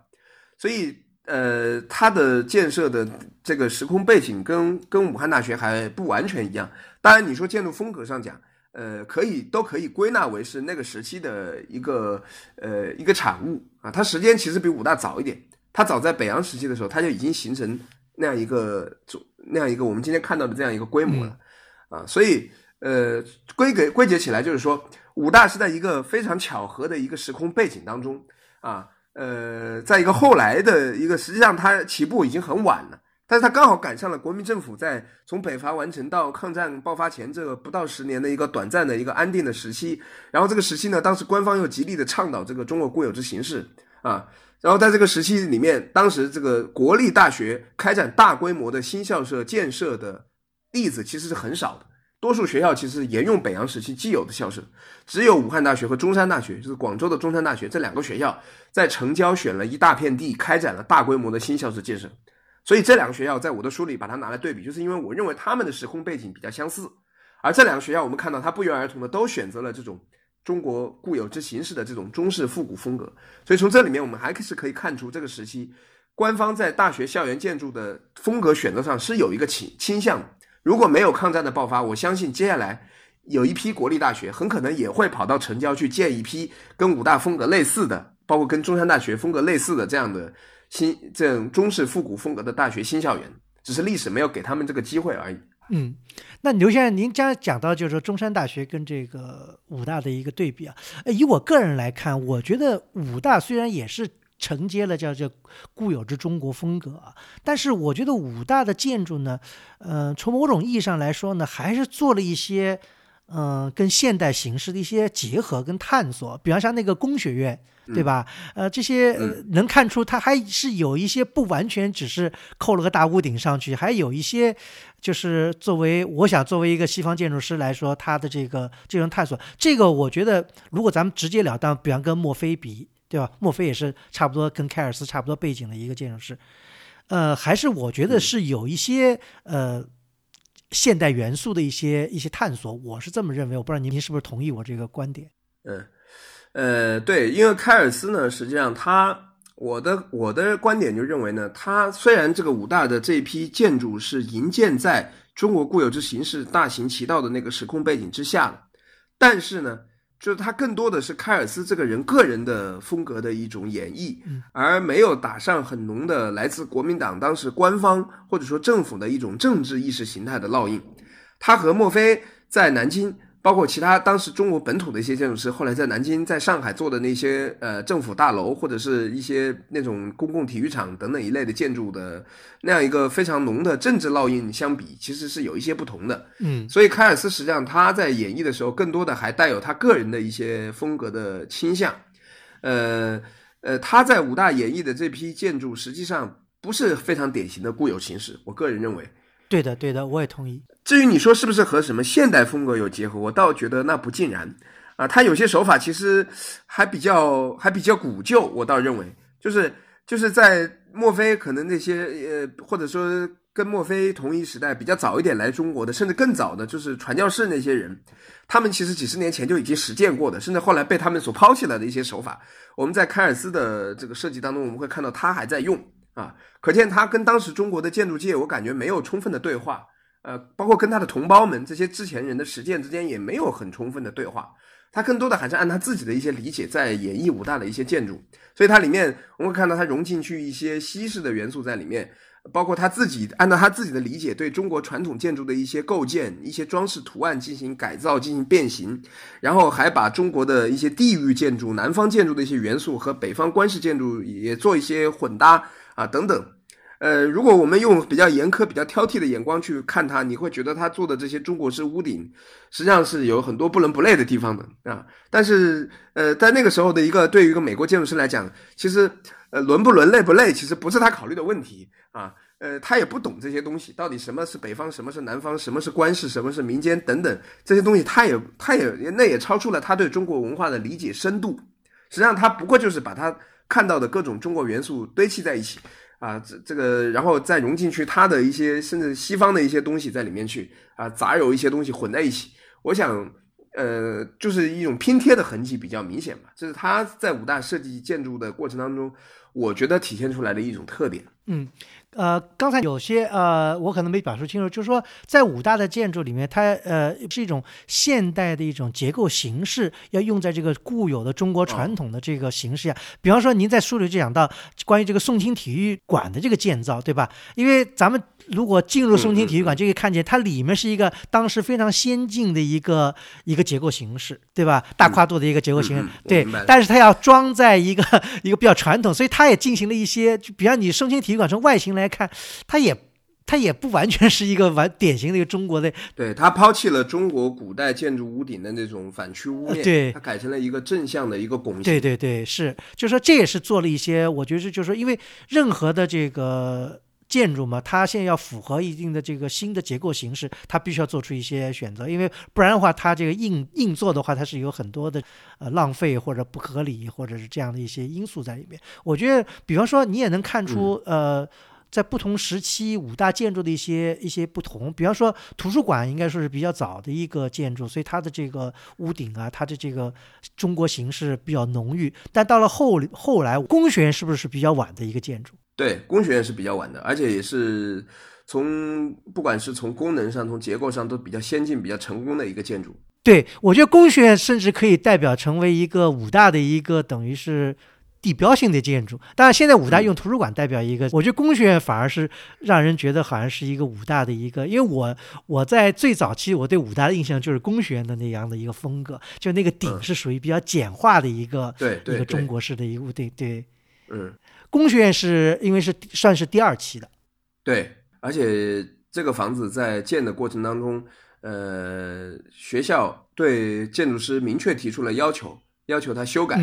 Speaker 2: 所以呃，它的建设的这个时空背景跟跟武汉大学还不完全一样。当然，你说建筑风格上讲。呃，可以都可以归纳为是那个时期的一个呃一个产物啊，它时间其实比武大早一点，它早在北洋时期的时候，它就已经形成那样一个那样一个我们今天看到的这样一个规模了啊，所以呃归给归结起来就是说，武大是在一个非常巧合的一个时空背景当中啊，呃，在一个后来的一个实际上它起步已经很晚了。但是他刚好赶上了国民政府在从北伐完成到抗战爆发前这个不到十年的一个短暂的一个安定的时期，然后这个时期呢，当时官方又极力的倡导这个中国固有之形式啊，然后在这个时期里面，当时这个国立大学开展大规模的新校舍建设的例子其实是很少的，多数学校其实沿用北洋时期既有的校舍，只有武汉大学和中山大学，就是广州的中山大学这两个学校在城郊选了一大片地，开展了大规模的新校舍建设。所以这两个学校在我的书里把它拿来对比，就是因为我认为他们的时空背景比较相似，而这两个学校我们看到它不约而同的都选择了这种中国固有之形式的这种中式复古风格。所以从这里面我们还是可以看出这个时期官方在大学校园建筑的风格选择上是有一个倾倾向的。如果没有抗战的爆发，我相信接下来有一批国立大学，很可能也会跑到城郊去建一批跟武大风格类似的，包括跟中山大学风格类似的这样的新这种中式复古风格的大学新校园，只是历史没有给他们这个机会而已。
Speaker 1: 嗯，那刘先生，您将讲到就是说中山大学跟这个武大的一个对比啊，以我个人来看，我觉得武大虽然也是。承接了叫这固有之中国风格啊，但是我觉得武大的建筑呢，呃，从某种意义上来说呢，还是做了一些，嗯，跟现代形式的一些结合跟探索。比方像那个工学院，对吧？呃，这些能看出它还是有一些不完全只是扣了个大屋顶上去，还有一些就是作为我想作为一个西方建筑师来说，他的这个这种探索，这个我觉得如果咱们直截了当，比方跟墨菲比。对吧？墨菲也是差不多跟凯尔斯差不多背景的一个建筑师，呃，还是我觉得是有一些呃现代元素的一些一些探索，我是这么认为。我不知道您您是不是同意我这个观点？
Speaker 2: 嗯，呃，对，因为凯尔斯呢，实际上他我的我的观点就认为呢，他虽然这个武大的这一批建筑是营建在中国固有之形式大行其道的那个时空背景之下的，但是呢。就是他更多的是凯尔斯这个人个人的风格的一种演绎，而没有打上很浓的来自国民党当时官方或者说政府的一种政治意识形态的烙印。他和墨菲在南京。包括其他当时中国本土的一些建筑师，后来在南京、在上海做的那些呃政府大楼或者是一些那种公共体育场等等一类的建筑的那样一个非常浓的政治烙印相比，其实是有一些不同的。
Speaker 1: 嗯，
Speaker 2: 所以凯尔斯实际上他在演绎的时候，更多的还带有他个人的一些风格的倾向。呃呃，他在武大演绎的这批建筑，实际上不是非常典型的固有形式。我个人认为，
Speaker 1: 对的，对的，我也同意。
Speaker 2: 至于你说是不是和什么现代风格有结合，我倒觉得那不尽然，啊，他有些手法其实还比较还比较古旧，我倒认为就是就是在墨菲可能那些呃或者说跟墨菲同一时代比较早一点来中国的，甚至更早的，就是传教士那些人，他们其实几十年前就已经实践过的，甚至后来被他们所抛弃了的一些手法，我们在凯尔斯的这个设计当中，我们会看到他还在用啊，可见他跟当时中国的建筑界，我感觉没有充分的对话。呃，包括跟他的同胞们这些之前人的实践之间也没有很充分的对话，他更多的还是按他自己的一些理解在演绎武大的一些建筑，所以它里面我们会看到他融进去一些西式的元素在里面，包括他自己按照他自己的理解对中国传统建筑的一些构建、一些装饰图案进行改造、进行变形，然后还把中国的一些地域建筑、南方建筑的一些元素和北方官式建筑也做一些混搭啊等等。呃，如果我们用比较严苛、比较挑剔的眼光去看它，你会觉得他做的这些中国式屋顶，实际上是有很多不伦不类的地方的啊。但是，呃，在那个时候的一个对于一个美国建筑师来讲，其实，呃，伦不伦、类不类，其实不是他考虑的问题啊。呃，他也不懂这些东西，到底什么是北方，什么是南方，什么是官式，什么是民间等等这些东西，他也，他也，那也超出了他对中国文化的理解深度。实际上，他不过就是把他看到的各种中国元素堆砌在一起。啊，这这个，然后再融进去它的一些甚至西方的一些东西在里面去啊，杂糅一些东西混在一起，我想，呃，就是一种拼贴的痕迹比较明显吧。这是他在武大设计建筑的过程当中，我觉得体现出来的一种特点。
Speaker 1: 嗯。呃，刚才有些呃，我可能没表述清楚，就是说，在武大的建筑里面，它呃是一种现代的一种结构形式，要用在这个固有的中国传统的这个形式下。比方说，您在书里就讲到关于这个宋清体育馆的这个建造，对吧？因为咱们。如果进入宋清体育馆，就可以看见它里面是一个当时非常先进的一个一个结构形式，对吧？大跨度的一个结构形式，对。但是它要装在一个 一个比较传统，所以它也进行了一些，就比方你宋清体育馆从外形来看，它也它也不完全是一个完典型的一个中国的。
Speaker 2: 对，它抛弃了中国古代建筑屋顶的那种反曲屋面，
Speaker 1: 对，
Speaker 2: 它改成了一个正向的一个拱形。
Speaker 1: 对对对，是，就是说这也是做了一些，我觉得就是说，因为任何的这个。建筑嘛，它现在要符合一定的这个新的结构形式，它必须要做出一些选择，因为不然的话，它这个硬硬做的话，它是有很多的呃浪费或者不合理或者是这样的一些因素在里面。我觉得，比方说，你也能看出呃，在不同时期五大建筑的一些一些不同。比方说，图书馆应该说是比较早的一个建筑，所以它的这个屋顶啊，它的这个中国形式比较浓郁。但到了后后来，工学院是不是比较晚的一个建筑？
Speaker 2: 对，工学院是比较晚的，而且也是从不管是从功能上、从结构上都比较先进、比较成功的一个建筑。
Speaker 1: 对，我觉得工学院甚至可以代表成为一个武大的一个等于是地标性的建筑。当然，现在武大用图书馆代表一个，我觉得工学院反而是让人觉得好像是一个武大的一个，因为我我在最早期我对武大的印象就是工学院的那样的一个风格，就那个顶是属于比较简化的一个，
Speaker 2: 对
Speaker 1: 一个中国式的一个，对对，
Speaker 2: 嗯，
Speaker 1: 工学院是因为是算是第二期的，
Speaker 2: 对，而且这个房子在建的过程当中。呃，学校对建筑师明确提出了要求，要求他修改，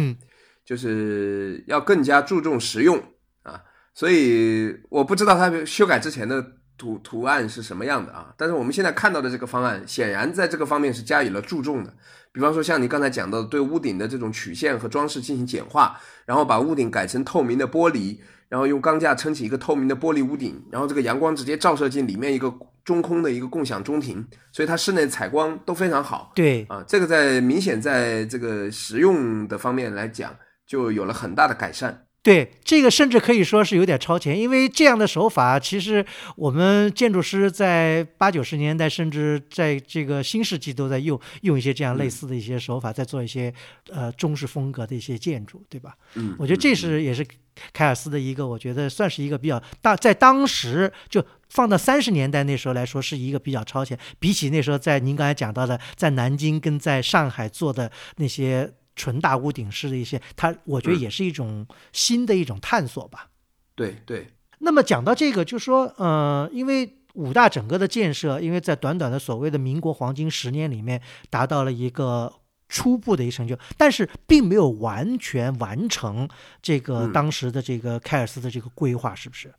Speaker 2: 就是要更加注重实用啊。所以我不知道他修改之前的图图案是什么样的啊。但是我们现在看到的这个方案，显然在这个方面是加以了注重的。比方说，像你刚才讲到的，对屋顶的这种曲线和装饰进行简化，然后把屋顶改成透明的玻璃。然后用钢架撑起一个透明的玻璃屋顶，然后这个阳光直接照射进里面一个中空的一个共享中庭，所以它室内采光都非常好。
Speaker 1: 对
Speaker 2: 啊，这个在明显在这个实用的方面来讲，就有了很大的改善。
Speaker 1: 对，这个甚至可以说是有点超前，因为这样的手法，其实我们建筑师在八九十年代，甚至在这个新世纪都在用用一些这样类似的一些手法，在做一些呃中式风格的一些建筑，对吧？
Speaker 2: 嗯，
Speaker 1: 我觉得这是也是凯尔斯的一个，我觉得算是一个比较大，在当时就放到三十年代那时候来说，是一个比较超前，比起那时候在您刚才讲到的在南京跟在上海做的那些。纯大屋顶式的一些，它我觉得也是一种新的一种探索吧。
Speaker 2: 对对。
Speaker 1: 那么讲到这个，就说，呃，因为武大整个的建设，因为在短短的所谓的民国黄金十年里面，达到了一个初步的一个成就，但是并没有完全完成这个当时的这个凯尔斯的这个规划，是不是？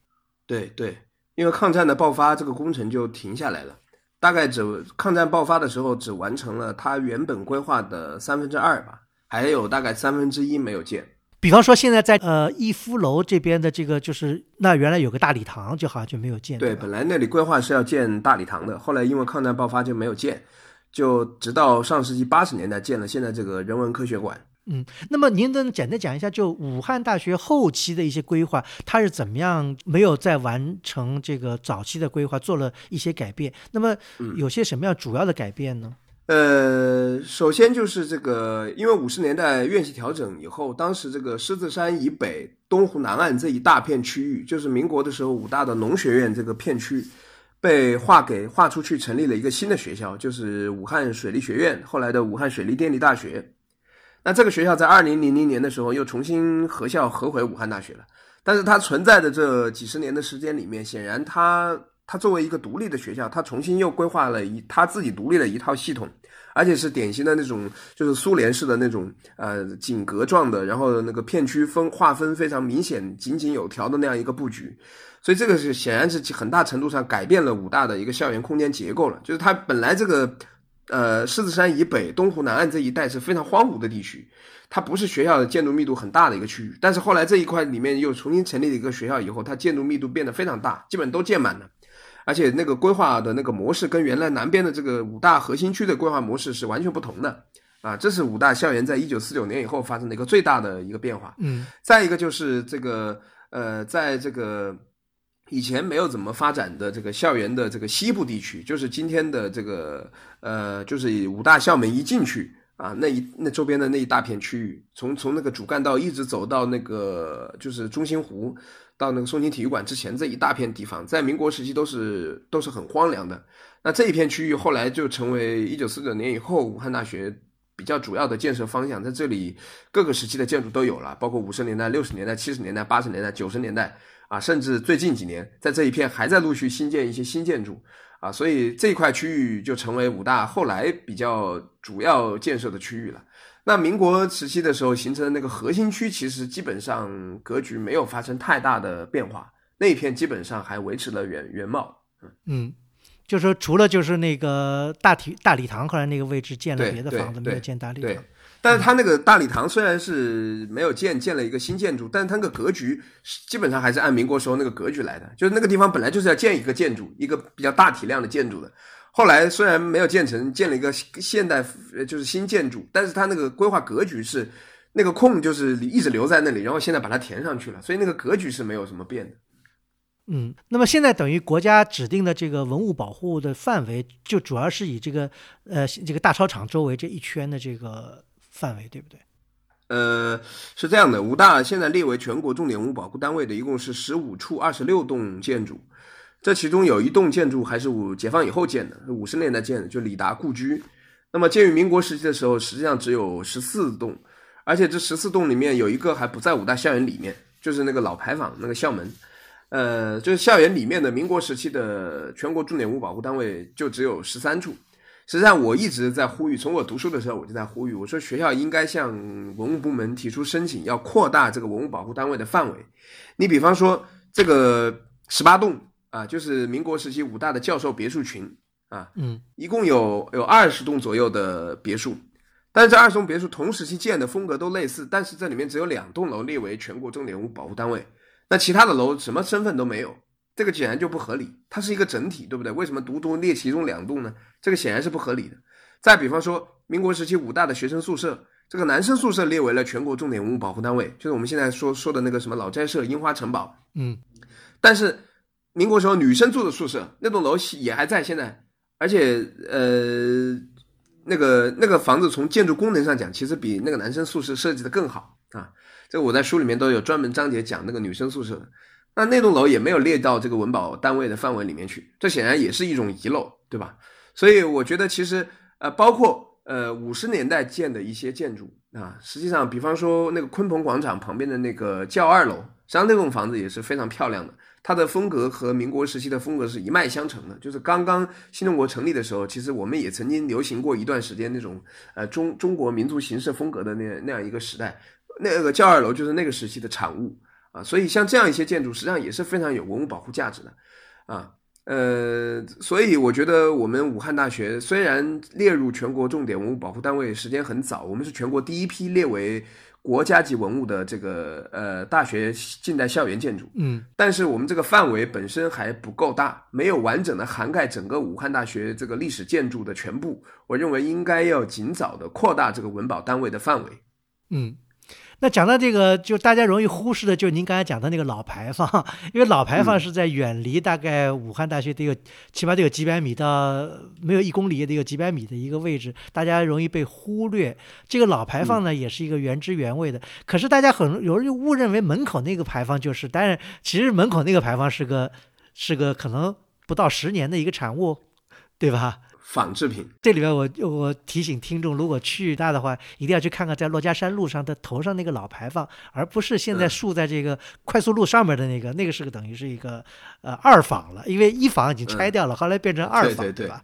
Speaker 2: 对对，因为抗战的爆发，这个工程就停下来了。大概只抗战爆发的时候，只完成了他原本规划的三分之二吧。还有大概三分之一没有建，
Speaker 1: 比方说现在在呃逸夫楼这边的这个就是那原来有个大礼堂，就好像就没有建。
Speaker 2: 对，本来那里规划是要建大礼堂的，后来因为抗战爆发就没有建，就直到上世纪八十年代建了现在这个人文科学馆。
Speaker 1: 嗯，那么您能简单讲一下，就武汉大学后期的一些规划，它是怎么样没有再完成这个早期的规划，做了一些改变？那么有些什么样主要的改变呢？
Speaker 2: 呃，首先就是这个，因为五十年代院系调整以后，当时这个狮子山以北、东湖南岸这一大片区域，就是民国的时候武大的农学院这个片区，被划给划出去，成立了一个新的学校，就是武汉水利学院，后来的武汉水利电力大学。那这个学校在二零零零年的时候又重新合校合回武汉大学了，但是它存在的这几十年的时间里面，显然它。它作为一个独立的学校，它重新又规划了一它自己独立的一套系统，而且是典型的那种，就是苏联式的那种，呃，井格状的，然后那个片区分划分非常明显、井井有条的那样一个布局，所以这个是显然是很大程度上改变了武大的一个校园空间结构了。就是它本来这个，呃，狮子山以北、东湖南岸这一带是非常荒芜的地区，它不是学校的建筑密度很大的一个区域，但是后来这一块里面又重新成立了一个学校以后，它建筑密度变得非常大，基本都建满了。而且那个规划的那个模式跟原来南边的这个五大核心区的规划模式是完全不同的，啊，这是五大校园在一九四九年以后发生的一个最大的一个变化。
Speaker 1: 嗯，
Speaker 2: 再一个就是这个呃，在这个以前没有怎么发展的这个校园的这个西部地区，就是今天的这个呃，就是五大校门一进去啊，那一那周边的那一大片区域，从从那个主干道一直走到那个就是中心湖。到那个松庆体育馆之前这一大片地方，在民国时期都是都是很荒凉的。那这一片区域后来就成为一九四九年以后武汉大学比较主要的建设方向。在这里各个时期的建筑都有了，包括五十年代、六十年代、七十年代、八十年代、九十年代啊，甚至最近几年在这一片还在陆续新建一些新建筑啊，所以这一块区域就成为武大后来比较主要建设的区域了。那民国时期的时候形成的那个核心区，其实基本上格局没有发生太大的变化，那一片基本上还维持了原原貌。
Speaker 1: 嗯嗯，就说除了就是那个大体大礼堂，后来那个位置建了别的房子，没有建大礼堂。
Speaker 2: 但是它那个大礼堂虽然是没有建，建了一个新建筑，但是它那个格局基本上还是按民国时候那个格局来的，就是那个地方本来就是要建一个建筑，一个比较大体量的建筑的。后来虽然没有建成，建了一个现代，就是新建筑，但是它那个规划格局是那个空，就是一直留在那里，然后现在把它填上去了，所以那个格局是没有什么变的。
Speaker 1: 嗯，那么现在等于国家指定的这个文物保护的范围，就主要是以这个呃这个大操场周围这一圈的这个范围，对不对？
Speaker 2: 呃，是这样的，武大现在列为全国重点文物保护单位的一共是十五处二十六栋建筑，这其中有一栋建筑还是五解放以后建的，五十年代建的，就李达故居。那么建于民国时期的时候，实际上只有十四栋，而且这十四栋里面有一个还不在武大校园里面，就是那个老牌坊那个校门。呃，就是校园里面的民国时期的全国重点文物保护单位就只有十三处。实际上，我一直在呼吁，从我读书的时候我就在呼吁，我说学校应该向文物部门提出申请，要扩大这个文物保护单位的范围。你比方说，这个十八栋啊，就是民国时期武大的教授别墅群啊，
Speaker 1: 嗯，
Speaker 2: 一共有有二十栋左右的别墅，但是这二十栋别墅同时期建的风格都类似，但是这里面只有两栋楼列为全国重点文物保护单位。那其他的楼什么身份都没有，这个显然就不合理。它是一个整体，对不对？为什么独独列其中两栋呢？这个显然是不合理的。再比方说，民国时期武大的学生宿舍，这个男生宿舍列为了全国重点文物保护单位，就是我们现在说说的那个什么老斋社、樱花城堡。
Speaker 1: 嗯，
Speaker 2: 但是民国时候女生住的宿舍那栋楼也还在现在，而且呃，那个那个房子从建筑功能上讲，其实比那个男生宿舍设计的更好啊。这个我在书里面都有专门章节讲那个女生宿舍的，那那栋楼也没有列到这个文保单位的范围里面去，这显然也是一种遗漏，对吧？所以我觉得其实呃，包括呃五十年代建的一些建筑啊，实际上比方说那个鲲鹏广场旁边的那个教二楼，实际上那栋房子也是非常漂亮的，它的风格和民国时期的风格是一脉相承的。就是刚刚新中国成立的时候，其实我们也曾经流行过一段时间那种呃中中国民族形式风格的那那样一个时代。那个教二楼就是那个时期的产物啊，所以像这样一些建筑，实际上也是非常有文物保护价值的啊。呃，所以我觉得我们武汉大学虽然列入全国重点文物保护单位时间很早，我们是全国第一批列为国家级文物的这个呃大学近代校园建筑，
Speaker 1: 嗯，
Speaker 2: 但是我们这个范围本身还不够大，没有完整的涵盖整个武汉大学这个历史建筑的全部。我认为应该要尽早的扩大这个文保单位的范围，
Speaker 1: 嗯。那讲到这个，就大家容易忽视的，就是您刚才讲的那个老牌坊，因为老牌坊是在远离大概武汉大学得有起码得有几百米到没有一公里也得有几百米的一个位置，大家容易被忽略。这个老牌坊呢，也是一个原汁原味的，可是大家很有人误认为门口那个牌坊就是，但是其实门口那个牌坊是个是个可能不到十年的一个产物，对吧？
Speaker 2: 仿制品，
Speaker 1: 这里边我我提醒听众，如果去大的话，一定要去看看在珞珈山路上的头上那个老牌坊，而不是现在竖在这个快速路上面的那个，那个是个等于是一个呃二坊了，因为一坊已经拆掉了，后来变成二坊，
Speaker 2: 对
Speaker 1: 吧？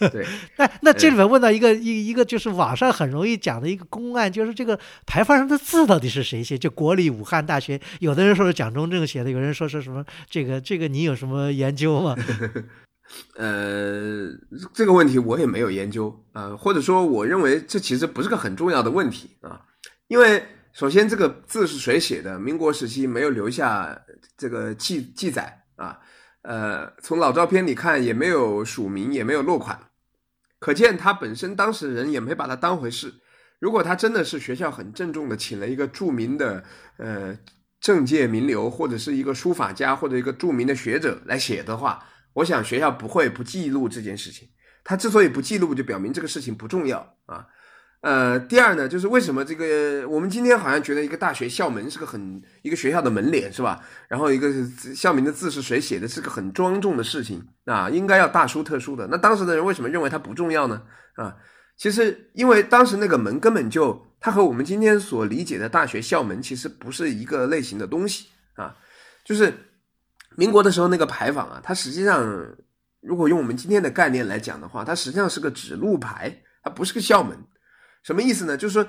Speaker 2: 对。
Speaker 1: 那那这里面问到一个一一个就是网上很容易讲的一个公案，就是这个牌坊上的字到底是谁写？就国立武汉大学，有的人说是蒋中正写的，有人说是什么？这个这个你有什么研究吗？
Speaker 2: 呃，这个问题我也没有研究啊，或者说我认为这其实不是个很重要的问题啊，因为首先这个字是谁写的，民国时期没有留下这个记记载啊，呃，从老照片里看也没有署名，也没有落款，可见他本身当时人也没把他当回事。如果他真的是学校很郑重的请了一个著名的呃政界名流，或者是一个书法家或者一个著名的学者来写的话。我想学校不会不记录这件事情，他之所以不记录，就表明这个事情不重要啊。呃，第二呢，就是为什么这个我们今天好像觉得一个大学校门是个很一个学校的门脸是吧？然后一个校名的字是谁写的，是个很庄重的事情啊，应该要大书特书的。那当时的人为什么认为它不重要呢？啊，其实因为当时那个门根本就它和我们今天所理解的大学校门其实不是一个类型的东西啊，就是。民国的时候，那个牌坊啊，它实际上，如果用我们今天的概念来讲的话，它实际上是个指路牌，它不是个校门。什么意思呢？就是说，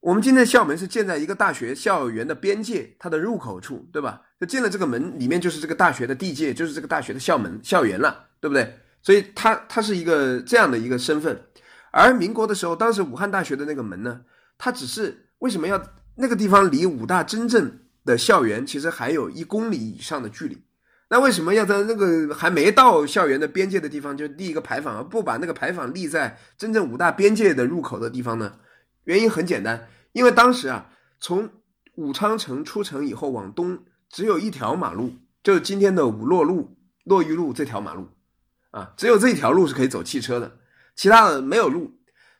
Speaker 2: 我们今天的校门是建在一个大学校园的边界，它的入口处，对吧？就进了这个门，里面就是这个大学的地界，就是这个大学的校门、校园了，对不对？所以它它是一个这样的一个身份。而民国的时候，当时武汉大学的那个门呢，它只是为什么要那个地方离武大真正的校园其实还有一公里以上的距离？那为什么要在那个还没到校园的边界的地方就立一个牌坊，而不把那个牌坊立在真正武大边界的入口的地方呢？原因很简单，因为当时啊，从武昌城出城以后往东只有一条马路就是今天的武洛路、洛榆路这条马路，啊，只有这一条路是可以走汽车的，其他的没有路。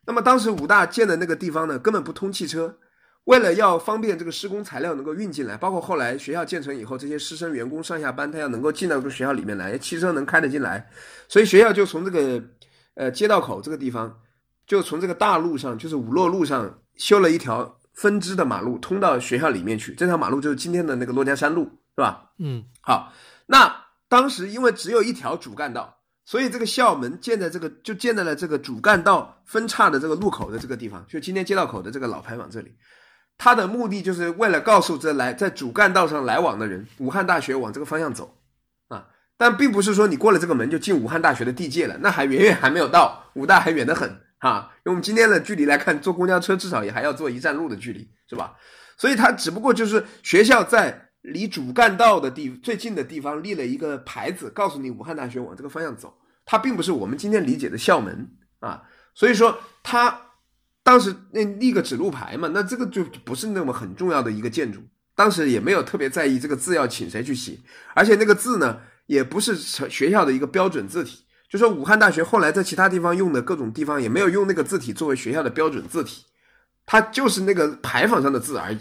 Speaker 2: 那么当时武大建的那个地方呢，根本不通汽车。为了要方便这个施工材料能够运进来，包括后来学校建成以后，这些师生员工上下班，他要能够进到这个学校里面来，汽车能开得进来，所以学校就从这个呃街道口这个地方，就从这个大路上，就是五洛路上修了一条分支的马路，通到学校里面去。这条马路就是今天的那个珞珈山路，是吧？
Speaker 1: 嗯，
Speaker 2: 好。那当时因为只有一条主干道，所以这个校门建在这个就建在了这个主干道分叉的这个路口的这个地方，就今天街道口的这个老牌坊这里。他的目的就是为了告诉这来在主干道上来往的人，武汉大学往这个方向走，啊，但并不是说你过了这个门就进武汉大学的地界了，那还远远还没有到，武大还远得很啊。用我们今天的距离来看，坐公交车至少也还要坐一站路的距离，是吧？所以它只不过就是学校在离主干道的地最近的地方立了一个牌子，告诉你武汉大学往这个方向走，它并不是我们今天理解的校门啊。所以说它。当时那立个指路牌嘛，那这个就不是那么很重要的一个建筑。当时也没有特别在意这个字要请谁去写，而且那个字呢，也不是学校的一个标准字体。就说武汉大学后来在其他地方用的各种地方也没有用那个字体作为学校的标准字体，它就是那个牌坊上的字而已。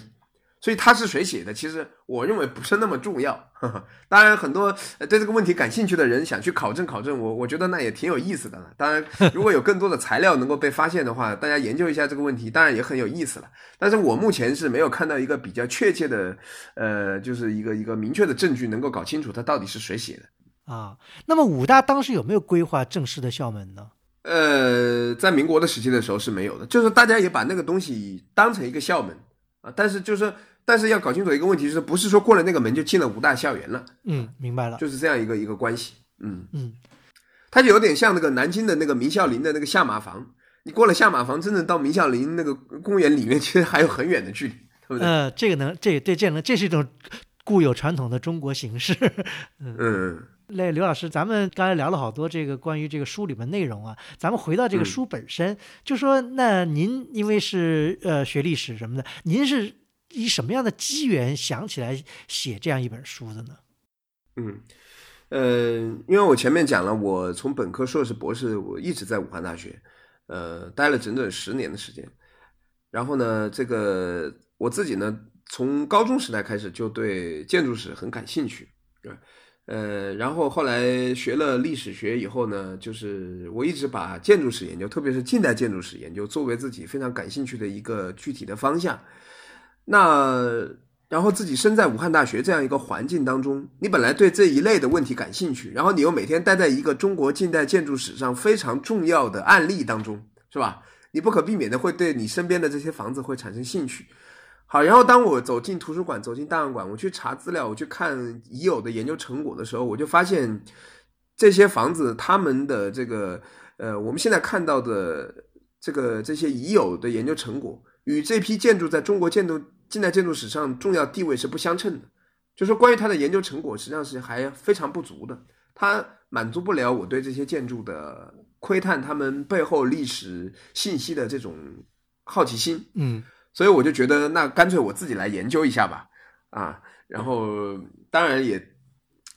Speaker 2: 所以他是谁写的？其实我认为不是那么重要。当然，很多对这个问题感兴趣的人想去考证考证，我我觉得那也挺有意思的了。当然，如果有更多的材料能够被发现的话，大家研究一下这个问题，当然也很有意思了。但是我目前是没有看到一个比较确切的，呃，就是一个一个明确的证据能够搞清楚他到底是谁写的
Speaker 1: 啊。那么武大当时有没有规划正式的校门呢？
Speaker 2: 呃，在民国的时期的时候是没有的，就是大家也把那个东西当成一个校门啊，但是就是。但是要搞清楚一个问题，就是不是说过了那个门就进了武大校园了？
Speaker 1: 嗯，明白了，
Speaker 2: 就是这样一个一个关系。
Speaker 1: 嗯嗯，
Speaker 2: 它就有点像那个南京的那个明孝陵的那个下马房，你过了下马房，真正到明孝陵那个公园里面，其实还有很远的距离，对不对？
Speaker 1: 呃，这个能，这对这能，这是一种固有传统的中国形式。
Speaker 2: 嗯，
Speaker 1: 那刘老师，咱们刚才聊了好多这个关于这个书里面内容啊，咱们回到这个书本身，就说那您因为是呃学历史什么的，您是。以什么样的机缘想起来写这样一本书的呢？
Speaker 2: 嗯，呃，因为我前面讲了，我从本科、硕士、博士，我一直在武汉大学，呃，待了整整十年的时间。然后呢，这个我自己呢，从高中时代开始就对建筑史很感兴趣，呃，然后后来学了历史学以后呢，就是我一直把建筑史研究，特别是近代建筑史研究，作为自己非常感兴趣的一个具体的方向。那然后自己身在武汉大学这样一个环境当中，你本来对这一类的问题感兴趣，然后你又每天待在一个中国近代建筑史上非常重要的案例当中，是吧？你不可避免的会对你身边的这些房子会产生兴趣。好，然后当我走进图书馆、走进档案馆，我去查资料，我去看已有的研究成果的时候，我就发现这些房子他们的这个呃，我们现在看到的这个这些已有的研究成果与这批建筑在中国建筑。近代建筑史上重要地位是不相称的，就说关于它的研究成果实际上是还非常不足的，它满足不了我对这些建筑的窥探他们背后历史信息的这种好奇心。
Speaker 1: 嗯，
Speaker 2: 所以我就觉得那干脆我自己来研究一下吧。啊，然后当然也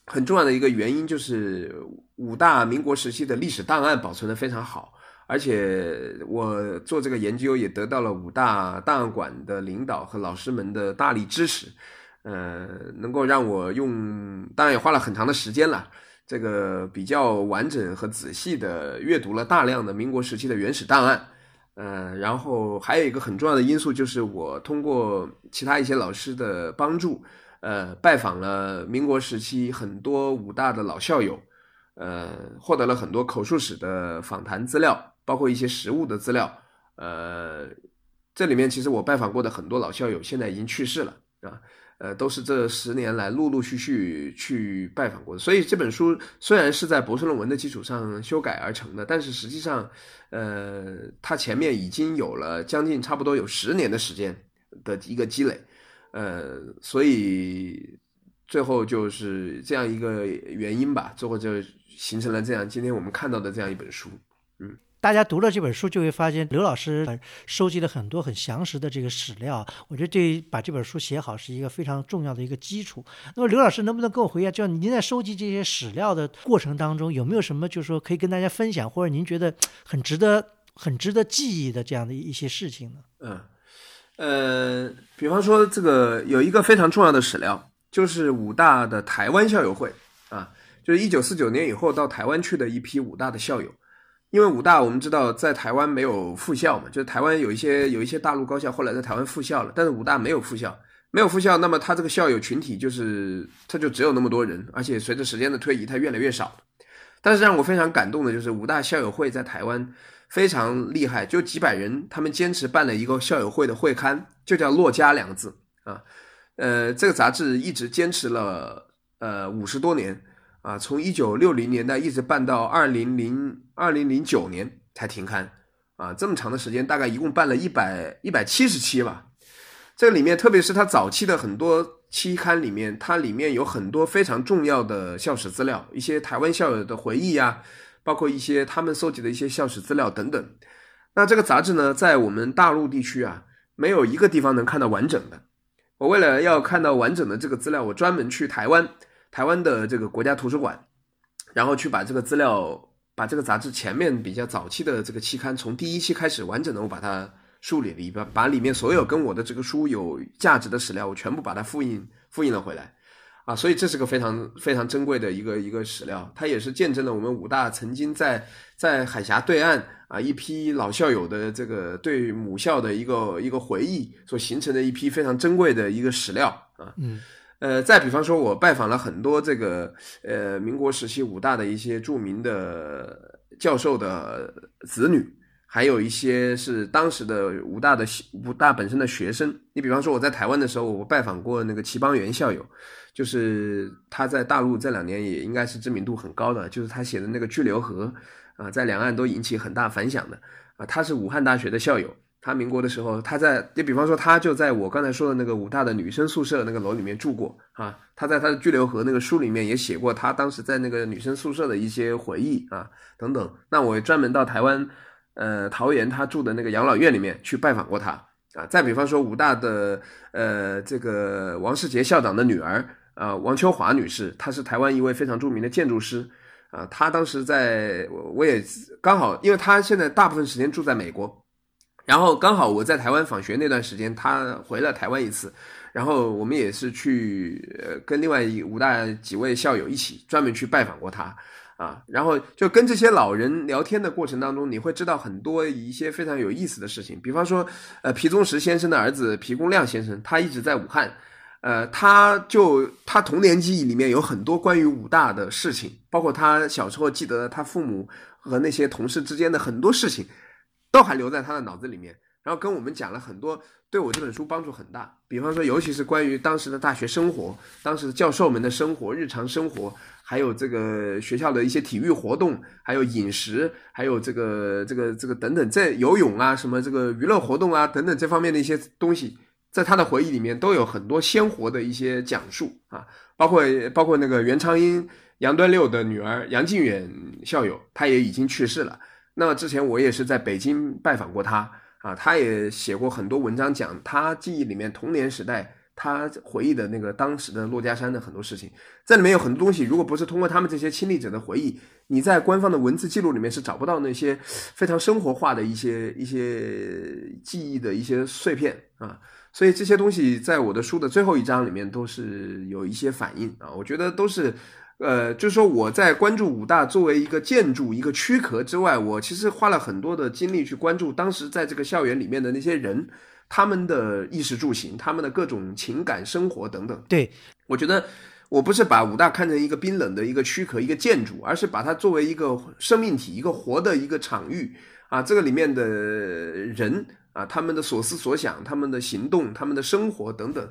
Speaker 2: 很重要的一个原因就是五大民国时期的历史档案保存的非常好。而且我做这个研究也得到了武大档案馆的领导和老师们的大力支持，呃，能够让我用，当然也花了很长的时间了，这个比较完整和仔细的阅读了大量的民国时期的原始档案，呃，然后还有一个很重要的因素就是我通过其他一些老师的帮助，呃，拜访了民国时期很多武大的老校友，呃，获得了很多口述史的访谈资料。包括一些实物的资料，呃，这里面其实我拜访过的很多老校友现在已经去世了啊，呃，都是这十年来陆陆续续去拜访过的。所以这本书虽然是在博士论文的基础上修改而成的，但是实际上，呃，它前面已经有了将近差不多有十年的时间的一个积累，呃，所以最后就是这样一个原因吧，最后就形成了这样今天我们看到的这样一本书，
Speaker 1: 大家读了这本书，就会发现刘老师收集了很多很详实的这个史料。我觉得对把这本书写好是一个非常重要的一个基础。那么刘老师能不能跟我回忆下，就您在收集这些史料的过程当中，有没有什么就是说可以跟大家分享，或者您觉得很值得、很值得记忆的这样的一些事情呢？
Speaker 2: 嗯，呃，比方说这个有一个非常重要的史料，就是武大的台湾校友会啊，就是一九四九年以后到台湾去的一批武大的校友。因为武大我们知道在台湾没有复校嘛，就是台湾有一些有一些大陆高校后来在台湾复校了，但是武大没有复校，没有复校，那么他这个校友群体就是他就只有那么多人，而且随着时间的推移，他越来越少。但是让我非常感动的就是武大校友会在台湾非常厉害，就几百人，他们坚持办了一个校友会的会刊，就叫“洛家”两个字啊，呃，这个杂志一直坚持了呃五十多年。啊，从一九六零年代一直办到二零零二零零九年才停刊，啊，这么长的时间，大概一共办了一百一百七十期吧。这里面，特别是他早期的很多期刊里面，它里面有很多非常重要的校史资料，一些台湾校友的回忆呀，包括一些他们搜集的一些校史资料等等。那这个杂志呢，在我们大陆地区啊，没有一个地方能看到完整的。我为了要看到完整的这个资料，我专门去台湾。台湾的这个国家图书馆，然后去把这个资料，把这个杂志前面比较早期的这个期刊，从第一期开始完整的我把它梳理了一遍，把里面所有跟我的这个书有价值的史料，我全部把它复印复印了回来，啊，所以这是个非常非常珍贵的一个一个史料，它也是见证了我们武大曾经在在海峡对岸啊一批老校友的这个对母校的一个一个回忆所形成的一批非常珍贵的一个史料啊，
Speaker 1: 嗯。
Speaker 2: 呃，再比方说，我拜访了很多这个呃民国时期武大的一些著名的教授的子女，还有一些是当时的武大的武大本身的学生。你比方说，我在台湾的时候，我拜访过那个齐邦媛校友，就是他在大陆这两年也应该是知名度很高的，就是他写的那个《巨流河》啊，在两岸都引起很大反响的啊，他是武汉大学的校友。他民国的时候，他在就比方说，他就在我刚才说的那个武大的女生宿舍那个楼里面住过啊。他在他的《居留和》那个书里面也写过他当时在那个女生宿舍的一些回忆啊等等。那我专门到台湾，呃，桃园他住的那个养老院里面去拜访过他啊。再比方说，武大的呃这个王世杰校长的女儿啊，王秋华女士，她是台湾一位非常著名的建筑师啊。她当时在，我也刚好，因为她现在大部分时间住在美国。然后刚好我在台湾访学那段时间，他回了台湾一次，然后我们也是去呃跟另外一武大几位校友一起专门去拜访过他啊，然后就跟这些老人聊天的过程当中，你会知道很多一些非常有意思的事情，比方说呃皮宗石先生的儿子皮公亮先生，他一直在武汉，呃他就他童年记忆里面有很多关于武大的事情，包括他小时候记得他父母和那些同事之间的很多事情。都还留在他的脑子里面，然后跟我们讲了很多，对我这本书帮助很大。比方说，尤其是关于当时的大学生活，当时教授们的生活、日常生活，还有这个学校的一些体育活动，还有饮食，还有这个这个这个等等，在游泳啊，什么这个娱乐活动啊等等这方面的一些东西，在他的回忆里面都有很多鲜活的一些讲述啊，包括包括那个袁昌英、杨端六的女儿杨靖远校友，他也已经去世了。那么之前我也是在北京拜访过他啊，他也写过很多文章，讲他记忆里面童年时代他回忆的那个当时的珞珈山的很多事情，这里面有很多东西，如果不是通过他们这些亲历者的回忆，你在官方的文字记录里面是找不到那些非常生活化的一些一些记忆的一些碎片啊，所以这些东西在我的书的最后一章里面都是有一些反应啊，我觉得都是。呃，就是说我在关注武大作为一个建筑、一个躯壳之外，我其实花了很多的精力去关注当时在这个校园里面的那些人，他们的衣食住行、他们的各种情感生活等等。
Speaker 1: 对，
Speaker 2: 我觉得我不是把武大看成一个冰冷的一个躯壳、一个建筑，而是把它作为一个生命体、一个活的一个场域啊，这个里面的人啊，他们的所思所想、他们的行动、他们的生活等等。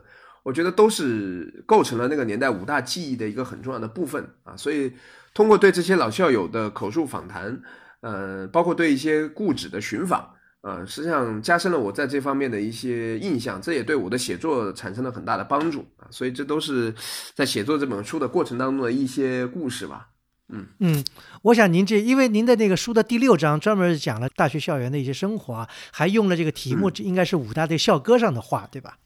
Speaker 2: 我觉得都是构成了那个年代五大记忆的一个很重要的部分啊，所以通过对这些老校友的口述访谈，呃，包括对一些故址的寻访，呃，实际上加深了我在这方面的一些印象，这也对我的写作产生了很大的帮助啊，所以这都是在写作这本书的过程当中的一些故事吧。嗯
Speaker 1: 嗯，我想您这，因为您的那个书的第六章专门讲了大学校园的一些生活啊，还用了这个题目，这应该是武大的校歌上的话，对吧？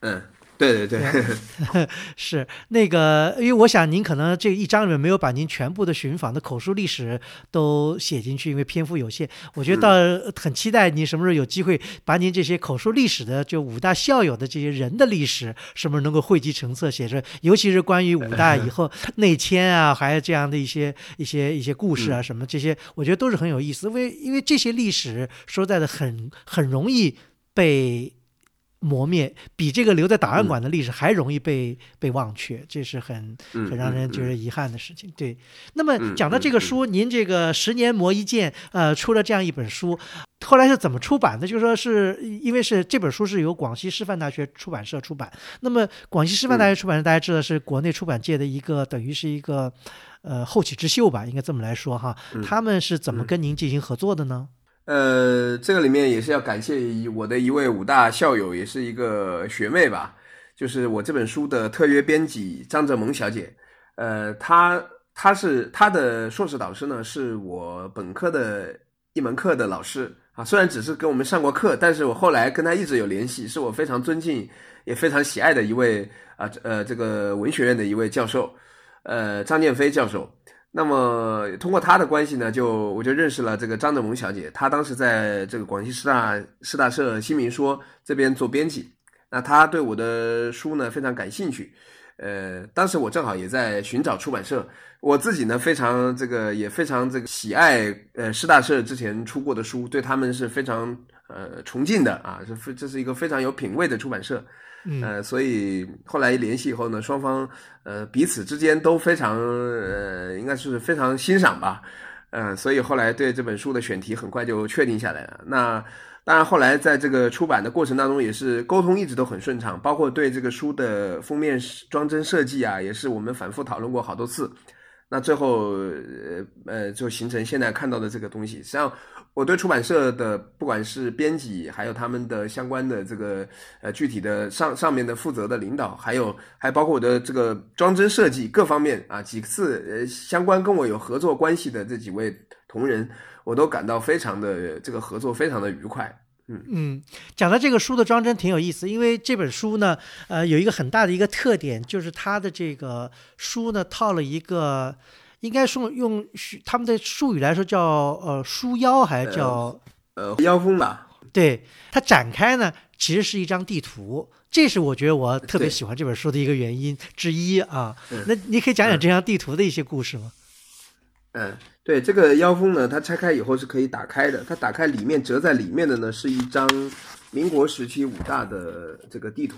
Speaker 2: 嗯，对对对，
Speaker 1: 是那个，因为我想您可能这一章里面没有把您全部的寻访的口述历史都写进去，因为篇幅有限。我觉得倒很期待您什么时候有机会把您这些口述历史的，就武大校友的这些人的历史，什么时候能够汇集成册写着，尤其是关于武大以后 内迁啊，还有这样的一些一些一些故事啊，什么这些，我觉得都是很有意思。因为因为这些历史说实在的很很容易被。磨灭比这个留在档案馆的历史还容易被被忘却，这是很很让人觉得遗憾的事情。对，那么讲到这个书，您这个十年磨一剑，呃，出了这样一本书，后来是怎么出版的？就说是因为是这本书是由广西师范大学出版社出版。那么广西师范大学出版社，大家知道是国内出版界的一个等于是一个呃后起之秀吧，应该这么来说哈。他们是怎么跟您进行合作的呢？
Speaker 2: 呃，这个里面也是要感谢我的一位武大校友，也是一个学妹吧，就是我这本书的特约编辑张哲萌小姐。呃，她她是她的硕士导师呢，是我本科的一门课的老师啊。虽然只是跟我们上过课，但是我后来跟她一直有联系，是我非常尊敬也非常喜爱的一位啊呃这个文学院的一位教授，呃张建飞教授。那么通过他的关系呢，就我就认识了这个张德萌小姐。她当时在这个广西师大师大社新民说这边做编辑，那她对我的书呢非常感兴趣。呃，当时我正好也在寻找出版社，我自己呢非常这个也非常这个喜爱呃师大社之前出过的书，对他们是非常呃崇敬的啊，是非这是一个非常有品位的出版社。呃，所以后来联系以后呢，双方呃彼此之间都非常呃，应该是非常欣赏吧，嗯，所以后来对这本书的选题很快就确定下来了。那当然后来在这个出版的过程当中，也是沟通一直都很顺畅，包括对这个书的封面装帧设计啊，也是我们反复讨论过好多次。那最后呃呃，就形成现在看到的这个东西，实际上。我对出版社的不管是编辑，还有他们的相关的这个呃具体的上上面的负责的领导，还有还包括我的这个装帧设计各方面啊，几次呃相关跟我有合作关系的这几位同仁，我都感到非常的这个合作非常的愉快。嗯
Speaker 1: 嗯，讲到这个书的装帧挺有意思，因为这本书呢，呃，有一个很大的一个特点，就是它的这个书呢套了一个。应该说用他们的术语来说叫呃书腰还是叫
Speaker 2: 呃腰封吧？
Speaker 1: 对，它展开呢其实是一张地图，这是我觉得我特别喜欢这本书的一个原因之一啊。那你可以讲讲这张地图的一些故事吗？
Speaker 2: 嗯，对，这个腰封呢，它拆开以后是可以打开的，它打开里面折在里面的呢是一张民国时期武大的这个地图。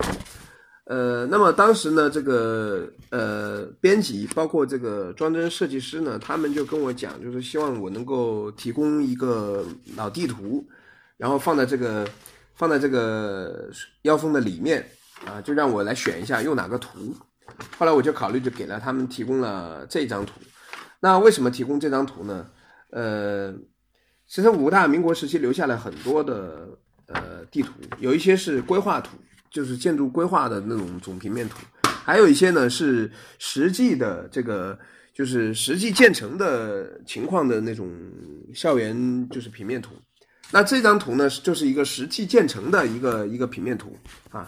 Speaker 2: 呃，那么当时呢，这个呃，编辑包括这个装帧设计师呢，他们就跟我讲，就是希望我能够提供一个老地图，然后放在这个放在这个腰封的里面啊，就让我来选一下用哪个图。后来我就考虑，就给了他们提供了这张图。那为什么提供这张图呢？呃，其实五大民国时期留下了很多的呃地图，有一些是规划图。就是建筑规划的那种总平面图，还有一些呢是实际的这个，就是实际建成的情况的那种校园就是平面图。那这张图呢，就是一个实际建成的一个一个平面图啊，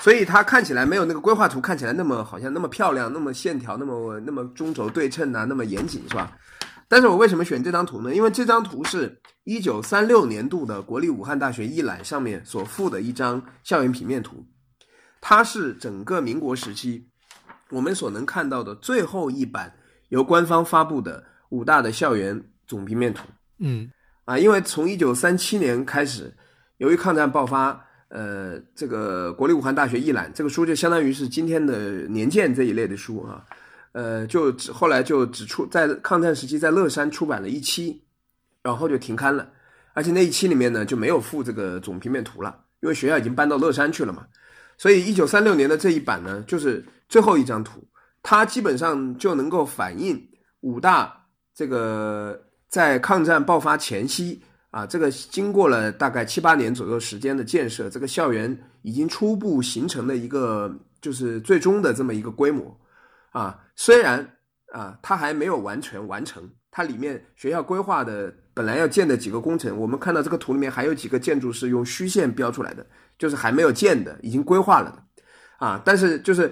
Speaker 2: 所以它看起来没有那个规划图看起来那么好像那么漂亮，那么线条那么那么中轴对称啊，那么严谨是吧？但是我为什么选这张图呢？因为这张图是一九三六年度的国立武汉大学一览上面所附的一张校园平面图，它是整个民国时期我们所能看到的最后一版由官方发布的武大的校园总平面图。
Speaker 1: 嗯，
Speaker 2: 啊，因为从一九三七年开始，由于抗战爆发，呃，这个国立武汉大学一览这个书就相当于是今天的年鉴这一类的书啊。呃，就只后来就只出在抗战时期在乐山出版了一期，然后就停刊了，而且那一期里面呢就没有附这个总平面图了，因为学校已经搬到乐山去了嘛，所以一九三六年的这一版呢就是最后一张图，它基本上就能够反映武大这个在抗战爆发前夕啊，这个经过了大概七八年左右时间的建设，这个校园已经初步形成了一个就是最终的这么一个规模。啊，虽然啊，它还没有完全完成。它里面学校规划的本来要建的几个工程，我们看到这个图里面还有几个建筑是用虚线标出来的，就是还没有建的，已经规划了的，啊，但是就是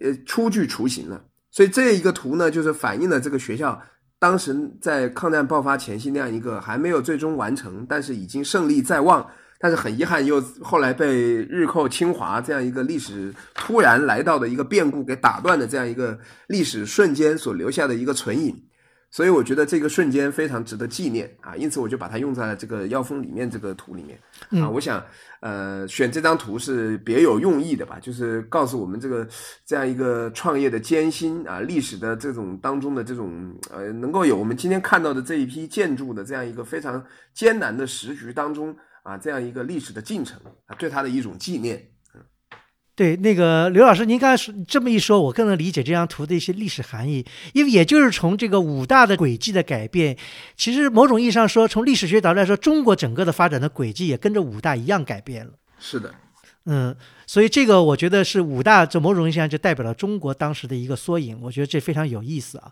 Speaker 2: 呃初具雏形了。所以这一个图呢，就是反映了这个学校当时在抗战爆发前夕那样一个还没有最终完成，但是已经胜利在望，但是很遗憾又后来被日寇侵华这样一个历史突然来到的一个变故给打断的这样一个历史瞬间所留下的一个存影。所以我觉得这个瞬间非常值得纪念啊，因此我就把它用在了这个腰封里面这个图里面啊。我想，呃，选这张图是别有用意的吧，就是告诉我们这个这样一个创业的艰辛啊，历史的这种当中的这种呃，能够有我们今天看到的这一批建筑的这样一个非常艰难的时局当中啊，这样一个历史的进程啊，对他的一种纪念。
Speaker 1: 对，那个刘老师，您刚才说这么一说，我更能理解这张图的一些历史含义。因为也就是从这个五大的轨迹的改变，其实某种意义上说，从历史学角度来说，中国整个的发展的轨迹也跟着五大一样改变了。
Speaker 2: 是的，
Speaker 1: 嗯，所以这个我觉得是五大，这某种意义上就代表了中国当时的一个缩影。我觉得这非常有意思啊。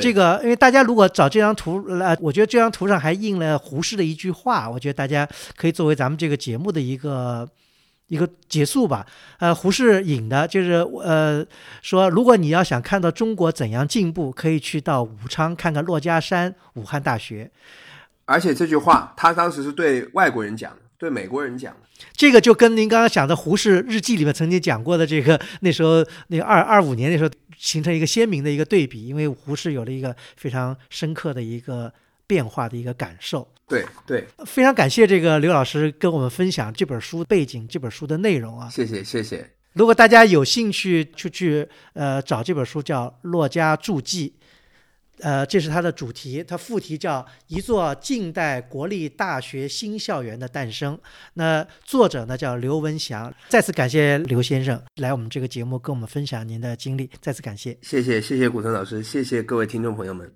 Speaker 1: 这个，因为大家如果找这张图呃，我觉得这张图上还印了胡适的一句话，我觉得大家可以作为咱们这个节目的一个。一个结束吧，呃，胡适引的就是呃说，如果你要想看到中国怎样进步，可以去到武昌看看珞珈山、武汉大学。
Speaker 2: 而且这句话他当时是对外国人讲的，对美国人讲的。
Speaker 1: 这个就跟您刚刚讲的胡适日记里面曾经讲过的这个，那时候那二二五年那时候形成一个鲜明的一个对比，因为胡适有了一个非常深刻的一个变化的一个感受。
Speaker 2: 对对，
Speaker 1: 非常感谢这个刘老师跟我们分享这本书背景、这本书的内容啊！
Speaker 2: 谢谢谢谢。
Speaker 1: 如果大家有兴趣，就去呃找这本书，叫《骆家注记》，呃，这是它的主题，它副题叫《一座近代国立大学新校园的诞生》。那作者呢叫刘文祥。再次感谢刘先生来我们这个节目跟我们分享您的经历，再次感谢。
Speaker 2: 谢谢谢谢古腾老师，谢谢各位听众朋友们。